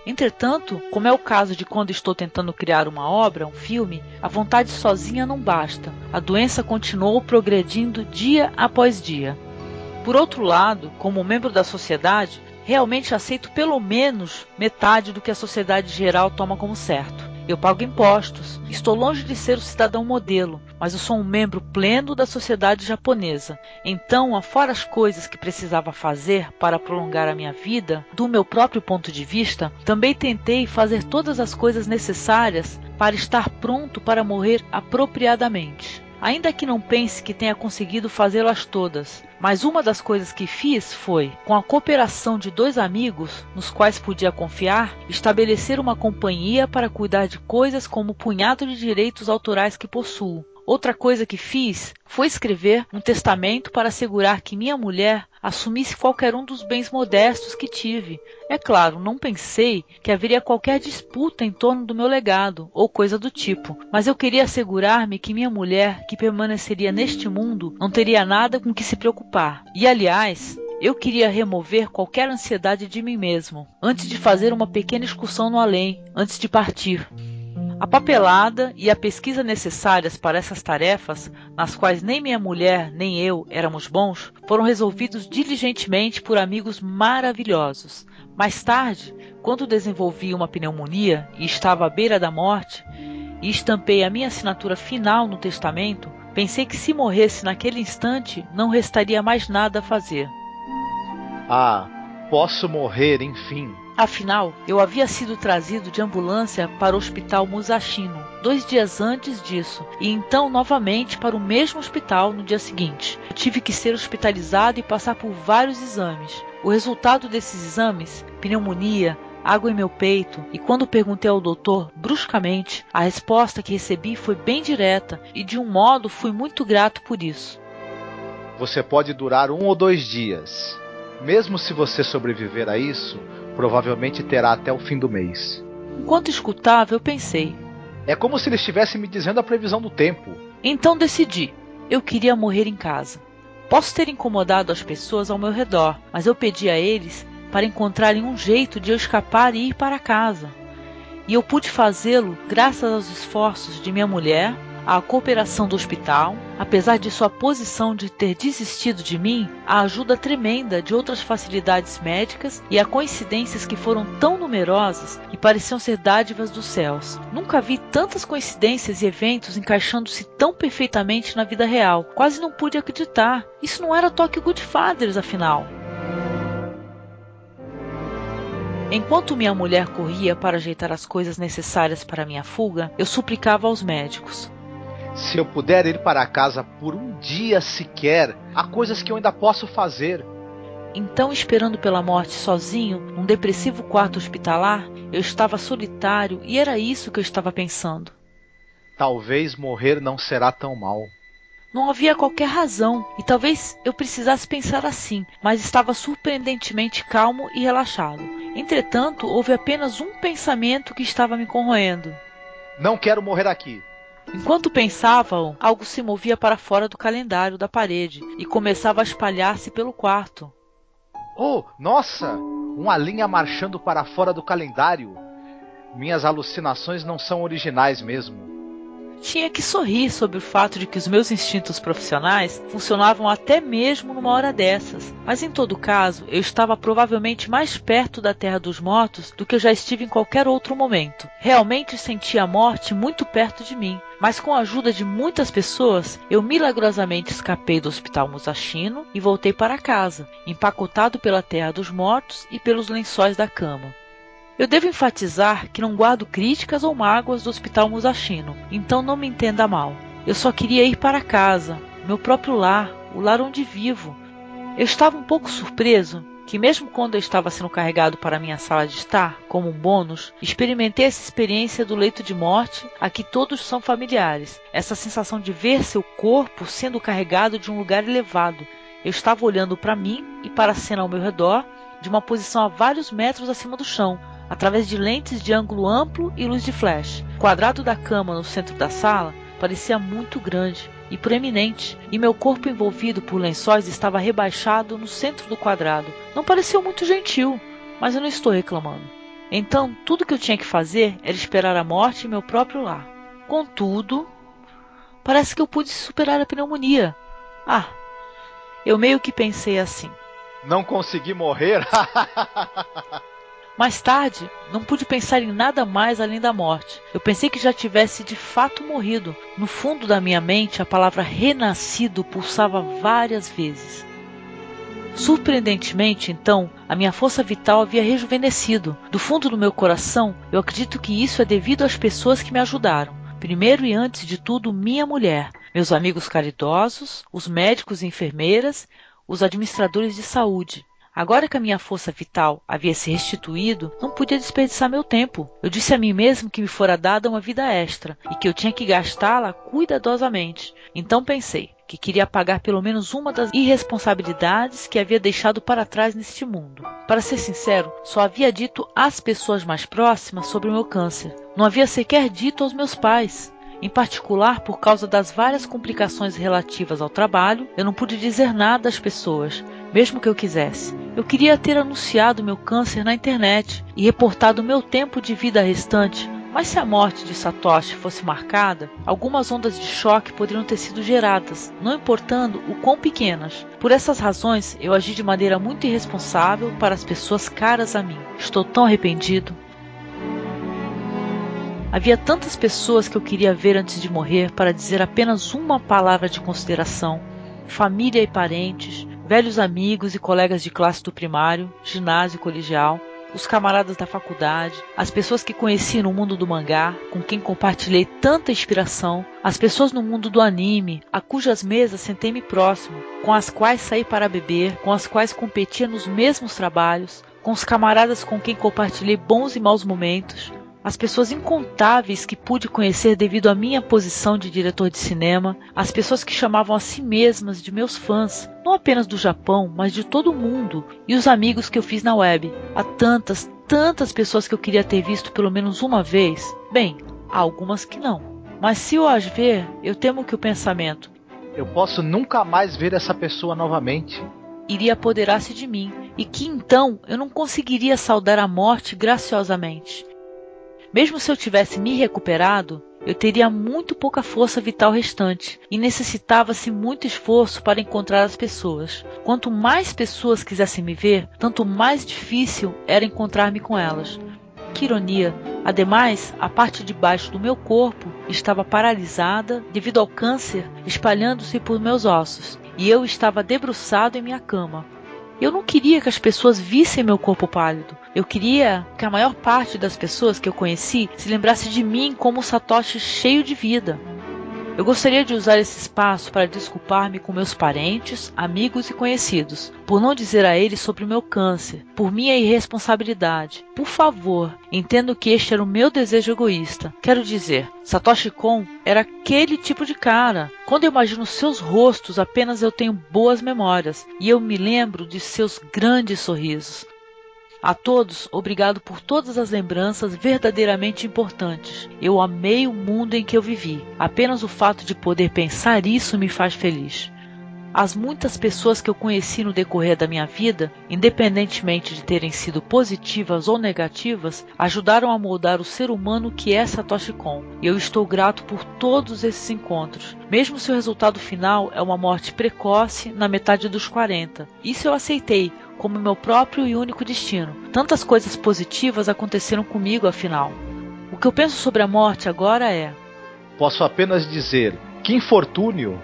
Entretanto, como é o caso de quando estou tentando criar uma obra, um filme, a vontade sozinha não basta. A doença continuou progredindo dia após dia. Por outro lado, como membro da sociedade, realmente aceito pelo menos metade do que a sociedade geral toma como certo. Eu pago impostos, estou longe de ser o cidadão modelo, mas eu sou um membro pleno da sociedade japonesa. Então, afora as coisas que precisava fazer para prolongar a minha vida, do meu próprio ponto de vista, também tentei fazer todas as coisas necessárias para estar pronto para morrer apropriadamente. Ainda que não pense que tenha conseguido fazê-las todas, mas uma das coisas que fiz foi, com a cooperação de dois amigos, nos quais podia confiar, estabelecer uma companhia para cuidar de coisas como o punhado de direitos autorais que possuo. Outra coisa que fiz foi escrever um testamento para assegurar que minha mulher assumisse qualquer um dos bens modestos que tive. É claro, não pensei que haveria qualquer disputa em torno do meu legado ou coisa do tipo, mas eu queria assegurar-me que minha mulher, que permaneceria neste mundo, não teria nada com que se preocupar. E aliás, eu queria remover qualquer ansiedade de mim mesmo, antes de fazer uma pequena excursão no além, antes de partir. A papelada e a pesquisa necessárias para essas tarefas, nas quais nem minha mulher nem eu éramos bons, foram resolvidos diligentemente por amigos maravilhosos. Mais tarde, quando desenvolvi uma pneumonia e estava à beira da morte, e estampei a minha assinatura final no testamento, pensei que se morresse naquele instante não restaria mais nada a fazer. Ah, posso morrer, enfim, Afinal, eu havia sido trazido de ambulância para o hospital Musashino dois dias antes disso, e então novamente para o mesmo hospital no dia seguinte. Eu tive que ser hospitalizado e passar por vários exames. O resultado desses exames, pneumonia, água em meu peito, e quando perguntei ao doutor, bruscamente, a resposta que recebi foi bem direta e de um modo fui muito grato por isso. Você pode durar um ou dois dias. Mesmo se você sobreviver a isso, provavelmente terá até o fim do mês. Enquanto escutava, eu pensei. É como se ele estivesse me dizendo a previsão do tempo. Então decidi. Eu queria morrer em casa. Posso ter incomodado as pessoas ao meu redor, mas eu pedi a eles para encontrarem um jeito de eu escapar e ir para casa. E eu pude fazê-lo graças aos esforços de minha mulher, à cooperação do hospital, apesar de sua posição de ter desistido de mim, a ajuda tremenda de outras facilidades médicas e a coincidências que foram tão numerosas que pareciam ser dádivas dos céus. Nunca vi tantas coincidências e eventos encaixando-se tão perfeitamente na vida real. Quase não pude acreditar. Isso não era Tokyo Goodfathers, afinal. Enquanto minha mulher corria para ajeitar as coisas necessárias para minha fuga, eu suplicava aos médicos: se eu puder ir para casa por um dia sequer, há coisas que eu ainda posso fazer. Então, esperando pela morte sozinho, num depressivo quarto hospitalar, eu estava solitário e era isso que eu estava pensando. Talvez morrer não será tão mal. Não havia qualquer razão, e talvez eu precisasse pensar assim, mas estava surpreendentemente calmo e relaxado. Entretanto, houve apenas um pensamento que estava me corroendo. Não quero morrer aqui. Enquanto pensavam, algo se movia para fora do calendário da parede e começava a espalhar-se pelo quarto. Oh, nossa! Uma linha marchando para fora do calendário. Minhas alucinações não são originais mesmo. Tinha que sorrir sobre o fato de que os meus instintos profissionais funcionavam até mesmo numa hora dessas, mas em todo caso eu estava provavelmente mais perto da Terra dos Mortos do que eu já estive em qualquer outro momento. Realmente senti a morte muito perto de mim, mas com a ajuda de muitas pessoas, eu milagrosamente escapei do Hospital Musashino e voltei para casa, empacotado pela Terra dos Mortos e pelos lençóis da cama. Eu devo enfatizar que não guardo críticas ou mágoas do Hospital Musashino, então não me entenda mal. Eu só queria ir para casa, meu próprio lar, o lar onde vivo. Eu estava um pouco surpreso que, mesmo quando eu estava sendo carregado para minha sala de estar, como um bônus, experimentei essa experiência do leito de morte a que todos são familiares. Essa sensação de ver seu corpo sendo carregado de um lugar elevado. Eu estava olhando para mim e para a cena ao meu redor, de uma posição a vários metros acima do chão, através de lentes de ângulo amplo e luz de flash. O quadrado da cama no centro da sala parecia muito grande e proeminente, e meu corpo envolvido por lençóis estava rebaixado no centro do quadrado. Não pareceu muito gentil, mas eu não estou reclamando. Então, tudo que eu tinha que fazer era esperar a morte em meu próprio lar. Contudo, parece que eu pude superar a pneumonia. Ah, eu meio que pensei assim. Não consegui morrer? Mais tarde, não pude pensar em nada mais além da morte. Eu pensei que já tivesse de fato morrido. No fundo da minha mente, a palavra renascido pulsava várias vezes. Surpreendentemente, então, a minha força vital havia rejuvenescido. Do fundo do meu coração, eu acredito que isso é devido às pessoas que me ajudaram. Primeiro e antes de tudo, minha mulher, meus amigos caridosos, os médicos e enfermeiras, os administradores de saúde. Agora que a minha força vital havia se restituído, não podia desperdiçar meu tempo. Eu disse a mim mesmo que me fora dada uma vida extra e que eu tinha que gastá-la cuidadosamente. Então pensei que queria pagar pelo menos uma das irresponsabilidades que havia deixado para trás neste mundo. Para ser sincero, só havia dito às pessoas mais próximas sobre o meu câncer. Não havia sequer dito aos meus pais. Em particular, por causa das várias complicações relativas ao trabalho, eu não pude dizer nada às pessoas, mesmo que eu quisesse. Eu queria ter anunciado meu câncer na internet e reportado meu tempo de vida restante, mas se a morte de Satoshi fosse marcada, algumas ondas de choque poderiam ter sido geradas, não importando o quão pequenas. Por essas razões, eu agi de maneira muito irresponsável para as pessoas caras a mim. Estou tão arrependido. Havia tantas pessoas que eu queria ver antes de morrer para dizer apenas uma palavra de consideração. Família e parentes, velhos amigos e colegas de classe do primário, ginásio e colegial, os camaradas da faculdade, as pessoas que conheci no mundo do mangá, com quem compartilhei tanta inspiração, as pessoas no mundo do anime, a cujas mesas sentei-me próximo, com as quais saí para beber, com as quais competia nos mesmos trabalhos, com os camaradas com quem compartilhei bons e maus momentos, as pessoas incontáveis que pude conhecer devido à minha posição de diretor de cinema, as pessoas que chamavam a si mesmas de meus fãs, não apenas do Japão, mas de todo o mundo, e os amigos que eu fiz na web. Há tantas, tantas pessoas que eu queria ter visto pelo menos uma vez. Bem, há algumas que não. Mas se eu as ver, eu temo que o pensamento eu posso nunca mais ver essa pessoa novamente. Iria apoderar-se de mim, e que então eu não conseguiria saudar a morte graciosamente. Mesmo se eu tivesse me recuperado, eu teria muito pouca força vital restante e necessitava-se muito esforço para encontrar as pessoas. Quanto mais pessoas quisessem me ver, tanto mais difícil era encontrar-me com elas. Que ironia! Ademais, a parte de baixo do meu corpo estava paralisada devido ao câncer espalhando-se por meus ossos, e eu estava debruçado em minha cama, eu não queria que as pessoas vissem meu corpo pálido. Eu queria que a maior parte das pessoas que eu conheci se lembrasse de mim como um Satoshi cheio de vida. Eu gostaria de usar esse espaço para desculpar-me com meus parentes, amigos e conhecidos, por não dizer a eles sobre o meu câncer, por minha irresponsabilidade. Por favor, entendo que este era o meu desejo egoísta. Quero dizer, Satoshi Kon era aquele tipo de cara. Quando eu imagino seus rostos, apenas eu tenho boas memórias e eu me lembro de seus grandes sorrisos. A todos, obrigado por todas as lembranças verdadeiramente importantes. Eu amei o mundo em que eu vivi. Apenas o fato de poder pensar isso me faz feliz. As muitas pessoas que eu conheci no decorrer da minha vida, independentemente de terem sido positivas ou negativas, ajudaram a moldar o ser humano que é Satoshi Kon. E eu estou grato por todos esses encontros, mesmo se o resultado final é uma morte precoce na metade dos 40. Isso eu aceitei como meu próprio e único destino. Tantas coisas positivas aconteceram comigo, afinal. O que eu penso sobre a morte agora é: Posso apenas dizer, que infortúnio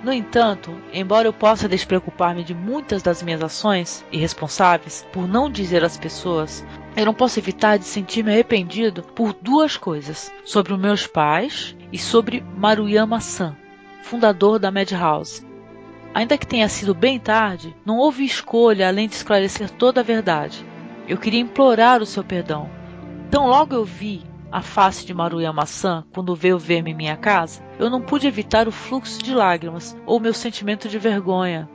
no entanto, embora eu possa despreocupar-me de muitas das minhas ações irresponsáveis por não dizer às pessoas, eu não posso evitar de sentir-me arrependido por duas coisas: sobre os meus pais e sobre Maruyama-san, fundador da Madhouse. Ainda que tenha sido bem tarde, não houve escolha além de esclarecer toda a verdade. Eu queria implorar o seu perdão. Tão logo eu vi a face de Maruyama-san quando veio ver-me em minha casa, eu não pude evitar o fluxo de lágrimas ou meu sentimento de vergonha.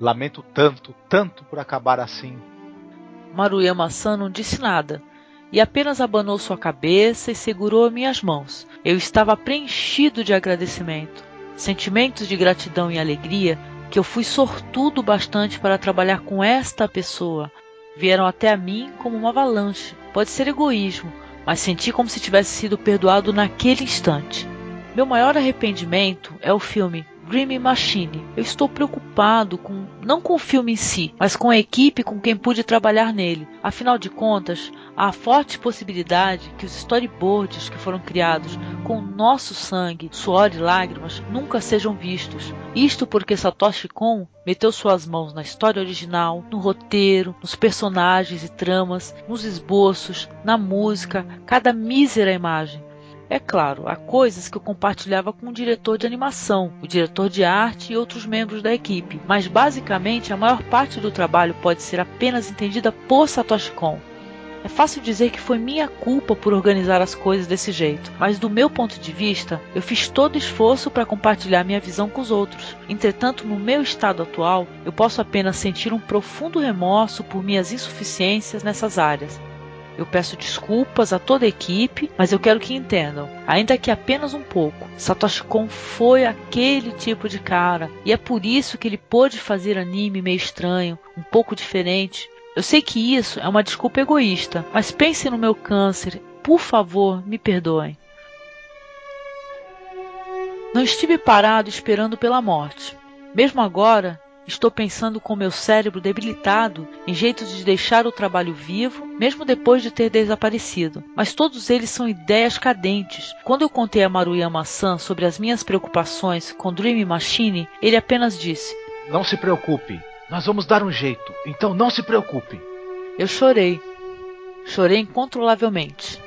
Lamento tanto, tanto por acabar assim. Maruyama-san não disse nada e apenas abanou sua cabeça e segurou minhas mãos. Eu estava preenchido de agradecimento, sentimentos de gratidão e alegria que eu fui sortudo bastante para trabalhar com esta pessoa, Vieram até a mim como uma avalanche. Pode ser egoísmo, mas senti como se tivesse sido perdoado naquele instante. Meu maior arrependimento é o filme Dream Machine. Eu estou preocupado com não com o filme em si, mas com a equipe com quem pude trabalhar nele. Afinal de contas, há forte possibilidade que os storyboards que foram criados com nosso sangue, suor e lágrimas nunca sejam vistos. Isto porque Satoshi Kon meteu suas mãos na história original, no roteiro, nos personagens e tramas, nos esboços, na música, cada mísera imagem. É claro, há coisas que eu compartilhava com o diretor de animação, o diretor de arte e outros membros da equipe, mas basicamente a maior parte do trabalho pode ser apenas entendida por Satoshi Kon. É fácil dizer que foi minha culpa por organizar as coisas desse jeito, mas do meu ponto de vista, eu fiz todo esforço para compartilhar minha visão com os outros. Entretanto, no meu estado atual, eu posso apenas sentir um profundo remorso por minhas insuficiências nessas áreas. Eu peço desculpas a toda a equipe, mas eu quero que entendam, ainda que apenas um pouco, Satoshi Kon foi aquele tipo de cara, e é por isso que ele pôde fazer anime meio estranho, um pouco diferente. Eu sei que isso é uma desculpa egoísta, mas pensem no meu câncer, por favor, me perdoem. Não estive parado esperando pela morte. Mesmo agora, Estou pensando com meu cérebro debilitado em jeitos de deixar o trabalho vivo, mesmo depois de ter desaparecido. Mas todos eles são ideias cadentes. Quando eu contei a Maruyama-san sobre as minhas preocupações com Dream Machine, ele apenas disse: Não se preocupe, nós vamos dar um jeito, então não se preocupe. Eu chorei. Chorei incontrolavelmente.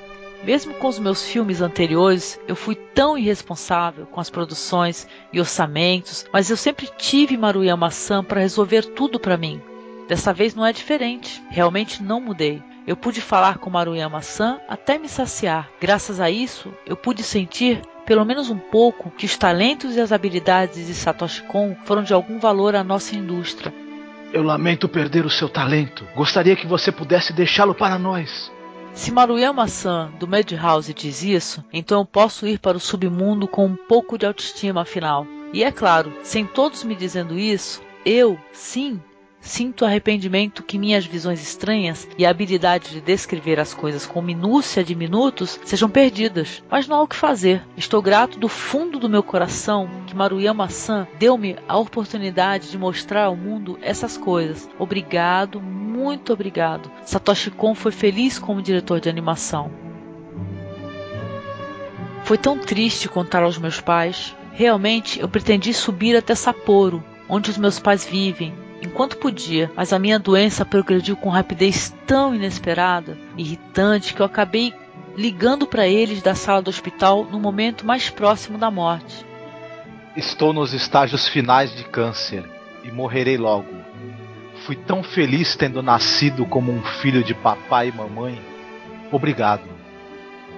Mesmo com os meus filmes anteriores, eu fui tão irresponsável com as produções e orçamentos, mas eu sempre tive Maruyama-san para resolver tudo para mim. Dessa vez não é diferente. Realmente não mudei. Eu pude falar com Maruyama-san até me saciar. Graças a isso, eu pude sentir pelo menos um pouco que os talentos e as habilidades de Satoshi Kon foram de algum valor à nossa indústria. Eu lamento perder o seu talento. Gostaria que você pudesse deixá-lo para nós. Se Maruyama-san do Madhouse diz isso, então eu posso ir para o submundo com um pouco de autoestima afinal. E é claro, sem todos me dizendo isso, eu, sim, Sinto arrependimento que minhas visões estranhas e a habilidade de descrever as coisas com minúcia de minutos sejam perdidas. Mas não há o que fazer. Estou grato do fundo do meu coração que Maruyama-san deu-me a oportunidade de mostrar ao mundo essas coisas. Obrigado, muito obrigado. Satoshi Kon foi feliz como diretor de animação. Foi tão triste contar aos meus pais. Realmente eu pretendi subir até Sapporo, onde os meus pais vivem, enquanto podia, mas a minha doença progrediu com rapidez tão inesperada, irritante, que eu acabei ligando para eles da sala do hospital no momento mais próximo da morte. Estou nos estágios finais de câncer e morrerei logo. Fui tão feliz tendo nascido como um filho de papai e mamãe. Obrigado.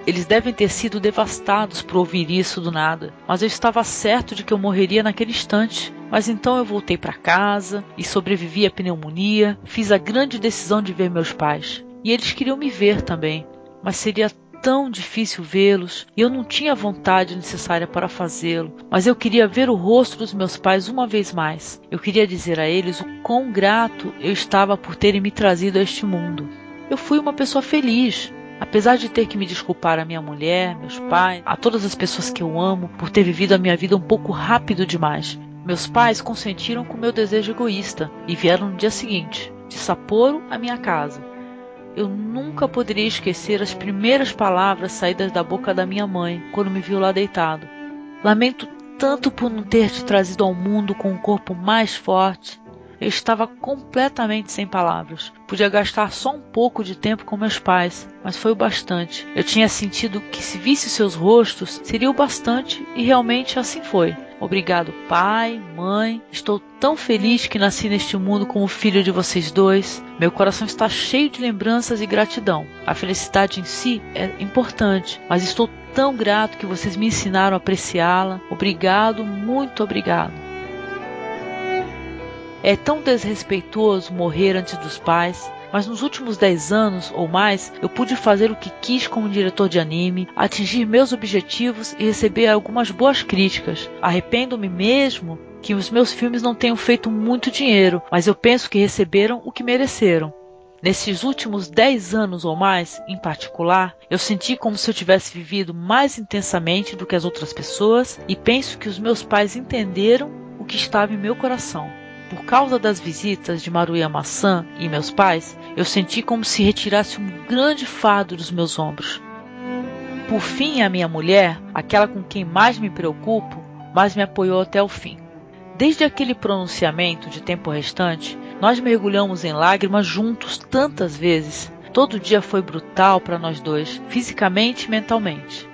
Eles devem ter sido devastados por ouvir isso do nada, mas eu estava certo de que eu morreria naquele instante. Mas então eu voltei para casa e sobrevivi à pneumonia. Fiz a grande decisão de ver meus pais. E eles queriam me ver também, mas seria tão difícil vê-los e eu não tinha a vontade necessária para fazê-lo, mas eu queria ver o rosto dos meus pais uma vez mais. Eu queria dizer a eles o quão grato eu estava por terem me trazido a este mundo. Eu fui uma pessoa feliz, Apesar de ter que me desculpar a minha mulher, meus pais, a todas as pessoas que eu amo por ter vivido a minha vida um pouco rápido demais, meus pais consentiram com meu desejo egoísta e vieram no dia seguinte, de Sapporo à minha casa. Eu nunca poderia esquecer as primeiras palavras saídas da boca da minha mãe quando me viu lá deitado. Lamento tanto por não ter te trazido ao mundo com um corpo mais forte, eu estava completamente sem palavras. Podia gastar só um pouco de tempo com meus pais, mas foi o bastante. Eu tinha sentido que se visse seus rostos, seria o bastante e realmente assim foi. Obrigado, pai, mãe. Estou tão feliz que nasci neste mundo como filho de vocês dois. Meu coração está cheio de lembranças e gratidão. A felicidade em si é importante, mas estou tão grato que vocês me ensinaram a apreciá-la. Obrigado, muito obrigado. É tão desrespeitoso morrer antes dos pais, mas nos últimos 10 anos ou mais eu pude fazer o que quis como diretor de anime, atingir meus objetivos e receber algumas boas críticas. Arrependo-me mesmo que os meus filmes não tenham feito muito dinheiro, mas eu penso que receberam o que mereceram. Nesses últimos 10 anos ou mais, em particular, eu senti como se eu tivesse vivido mais intensamente do que as outras pessoas e penso que os meus pais entenderam o que estava em meu coração. Por causa das visitas de Maruyama-san e meus pais, eu senti como se retirasse um grande fardo dos meus ombros. Por fim, a minha mulher, aquela com quem mais me preocupo, mais me apoiou até o fim. Desde aquele pronunciamento de tempo restante, nós mergulhamos em lágrimas juntos tantas vezes. Todo dia foi brutal para nós dois, fisicamente e mentalmente.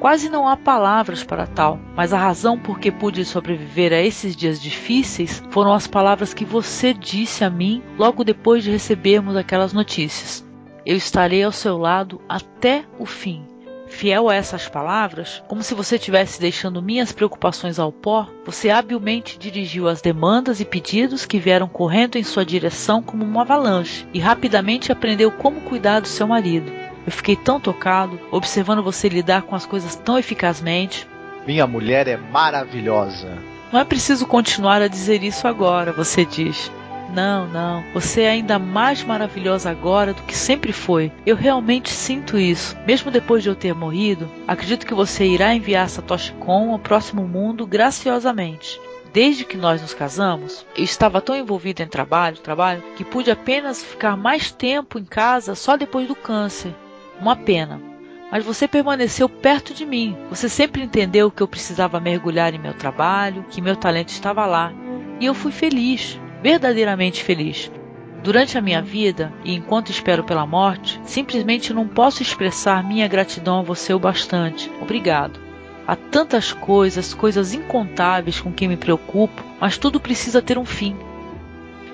Quase não há palavras para tal, mas a razão por que pude sobreviver a esses dias difíceis foram as palavras que você disse a mim logo depois de recebermos aquelas notícias. Eu estarei ao seu lado até o fim. Fiel a essas palavras, como se você estivesse deixando minhas preocupações ao pó, você habilmente dirigiu as demandas e pedidos que vieram correndo em sua direção como uma avalanche e rapidamente aprendeu como cuidar do seu marido. Eu fiquei tão tocado, observando você lidar com as coisas tão eficazmente. Minha mulher é maravilhosa. Não é preciso continuar a dizer isso agora, você diz. Não, não. Você é ainda mais maravilhosa agora do que sempre foi. Eu realmente sinto isso. Mesmo depois de eu ter morrido, acredito que você irá enviar Satoshi Kon ao próximo mundo graciosamente. Desde que nós nos casamos, eu estava tão envolvido em trabalho, trabalho, que pude apenas ficar mais tempo em casa só depois do câncer. Uma pena. Mas você permaneceu perto de mim. Você sempre entendeu que eu precisava mergulhar em meu trabalho, que meu talento estava lá. E eu fui feliz verdadeiramente feliz. Durante a minha vida e enquanto espero pela morte, simplesmente não posso expressar minha gratidão a você o bastante. Obrigado. Há tantas coisas, coisas incontáveis com quem me preocupo, mas tudo precisa ter um fim.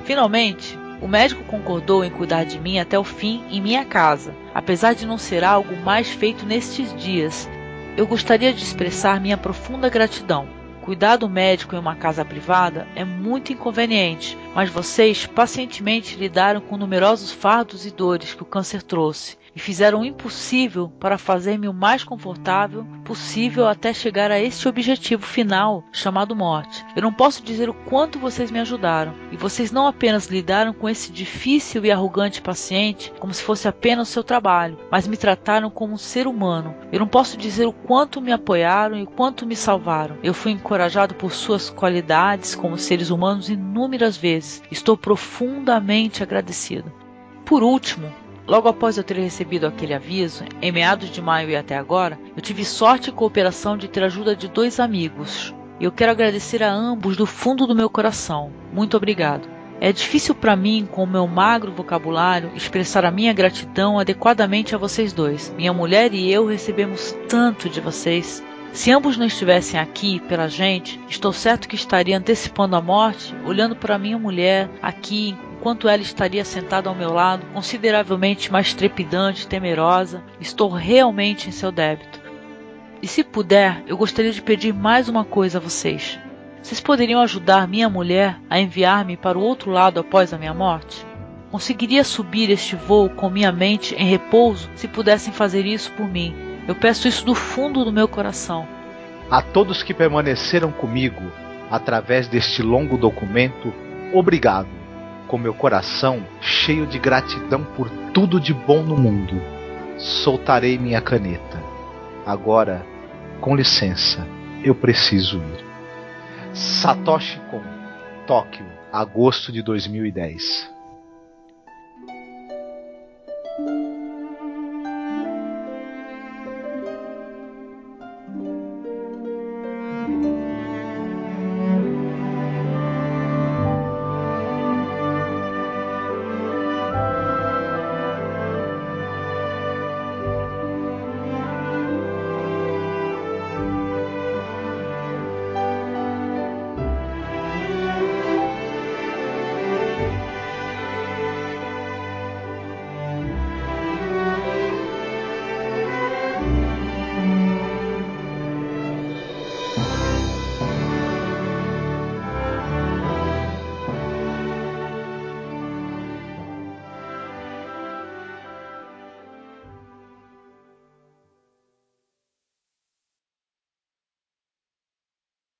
Finalmente, o médico concordou em cuidar de mim até o fim em minha casa, apesar de não ser algo mais feito nestes dias. Eu gostaria de expressar minha profunda gratidão. Cuidado médico em uma casa privada é muito inconveniente, mas vocês pacientemente lidaram com numerosos fardos e dores que o câncer trouxe e fizeram o impossível para fazer-me o mais confortável possível até chegar a este objetivo final chamado morte. Eu não posso dizer o quanto vocês me ajudaram, e vocês não apenas lidaram com esse difícil e arrogante paciente como se fosse apenas o seu trabalho, mas me trataram como um ser humano. Eu não posso dizer o quanto me apoiaram e o quanto me salvaram. Eu fui encorajado por suas qualidades como seres humanos inúmeras vezes. Estou profundamente agradecido. Por último, Logo após eu ter recebido aquele aviso, em meados de maio e até agora, eu tive sorte e cooperação de ter a ajuda de dois amigos. E eu quero agradecer a ambos do fundo do meu coração. Muito obrigado. É difícil para mim, com o meu magro vocabulário, expressar a minha gratidão adequadamente a vocês dois. Minha mulher e eu recebemos tanto de vocês. Se ambos não estivessem aqui pela gente, estou certo que estaria antecipando a morte, olhando para minha mulher aqui enquanto ela estaria sentada ao meu lado, consideravelmente mais trepidante temerosa, estou realmente em seu débito. E se puder, eu gostaria de pedir mais uma coisa a vocês. Vocês poderiam ajudar minha mulher a enviar-me para o outro lado após a minha morte? Conseguiria subir este voo com minha mente em repouso se pudessem fazer isso por mim. Eu peço isso do fundo do meu coração. A todos que permaneceram comigo através deste longo documento, obrigado com meu coração cheio de gratidão por tudo de bom no mundo, soltarei minha caneta. Agora, com licença, eu preciso ir. Satoshi Kon, Tóquio, agosto de 2010.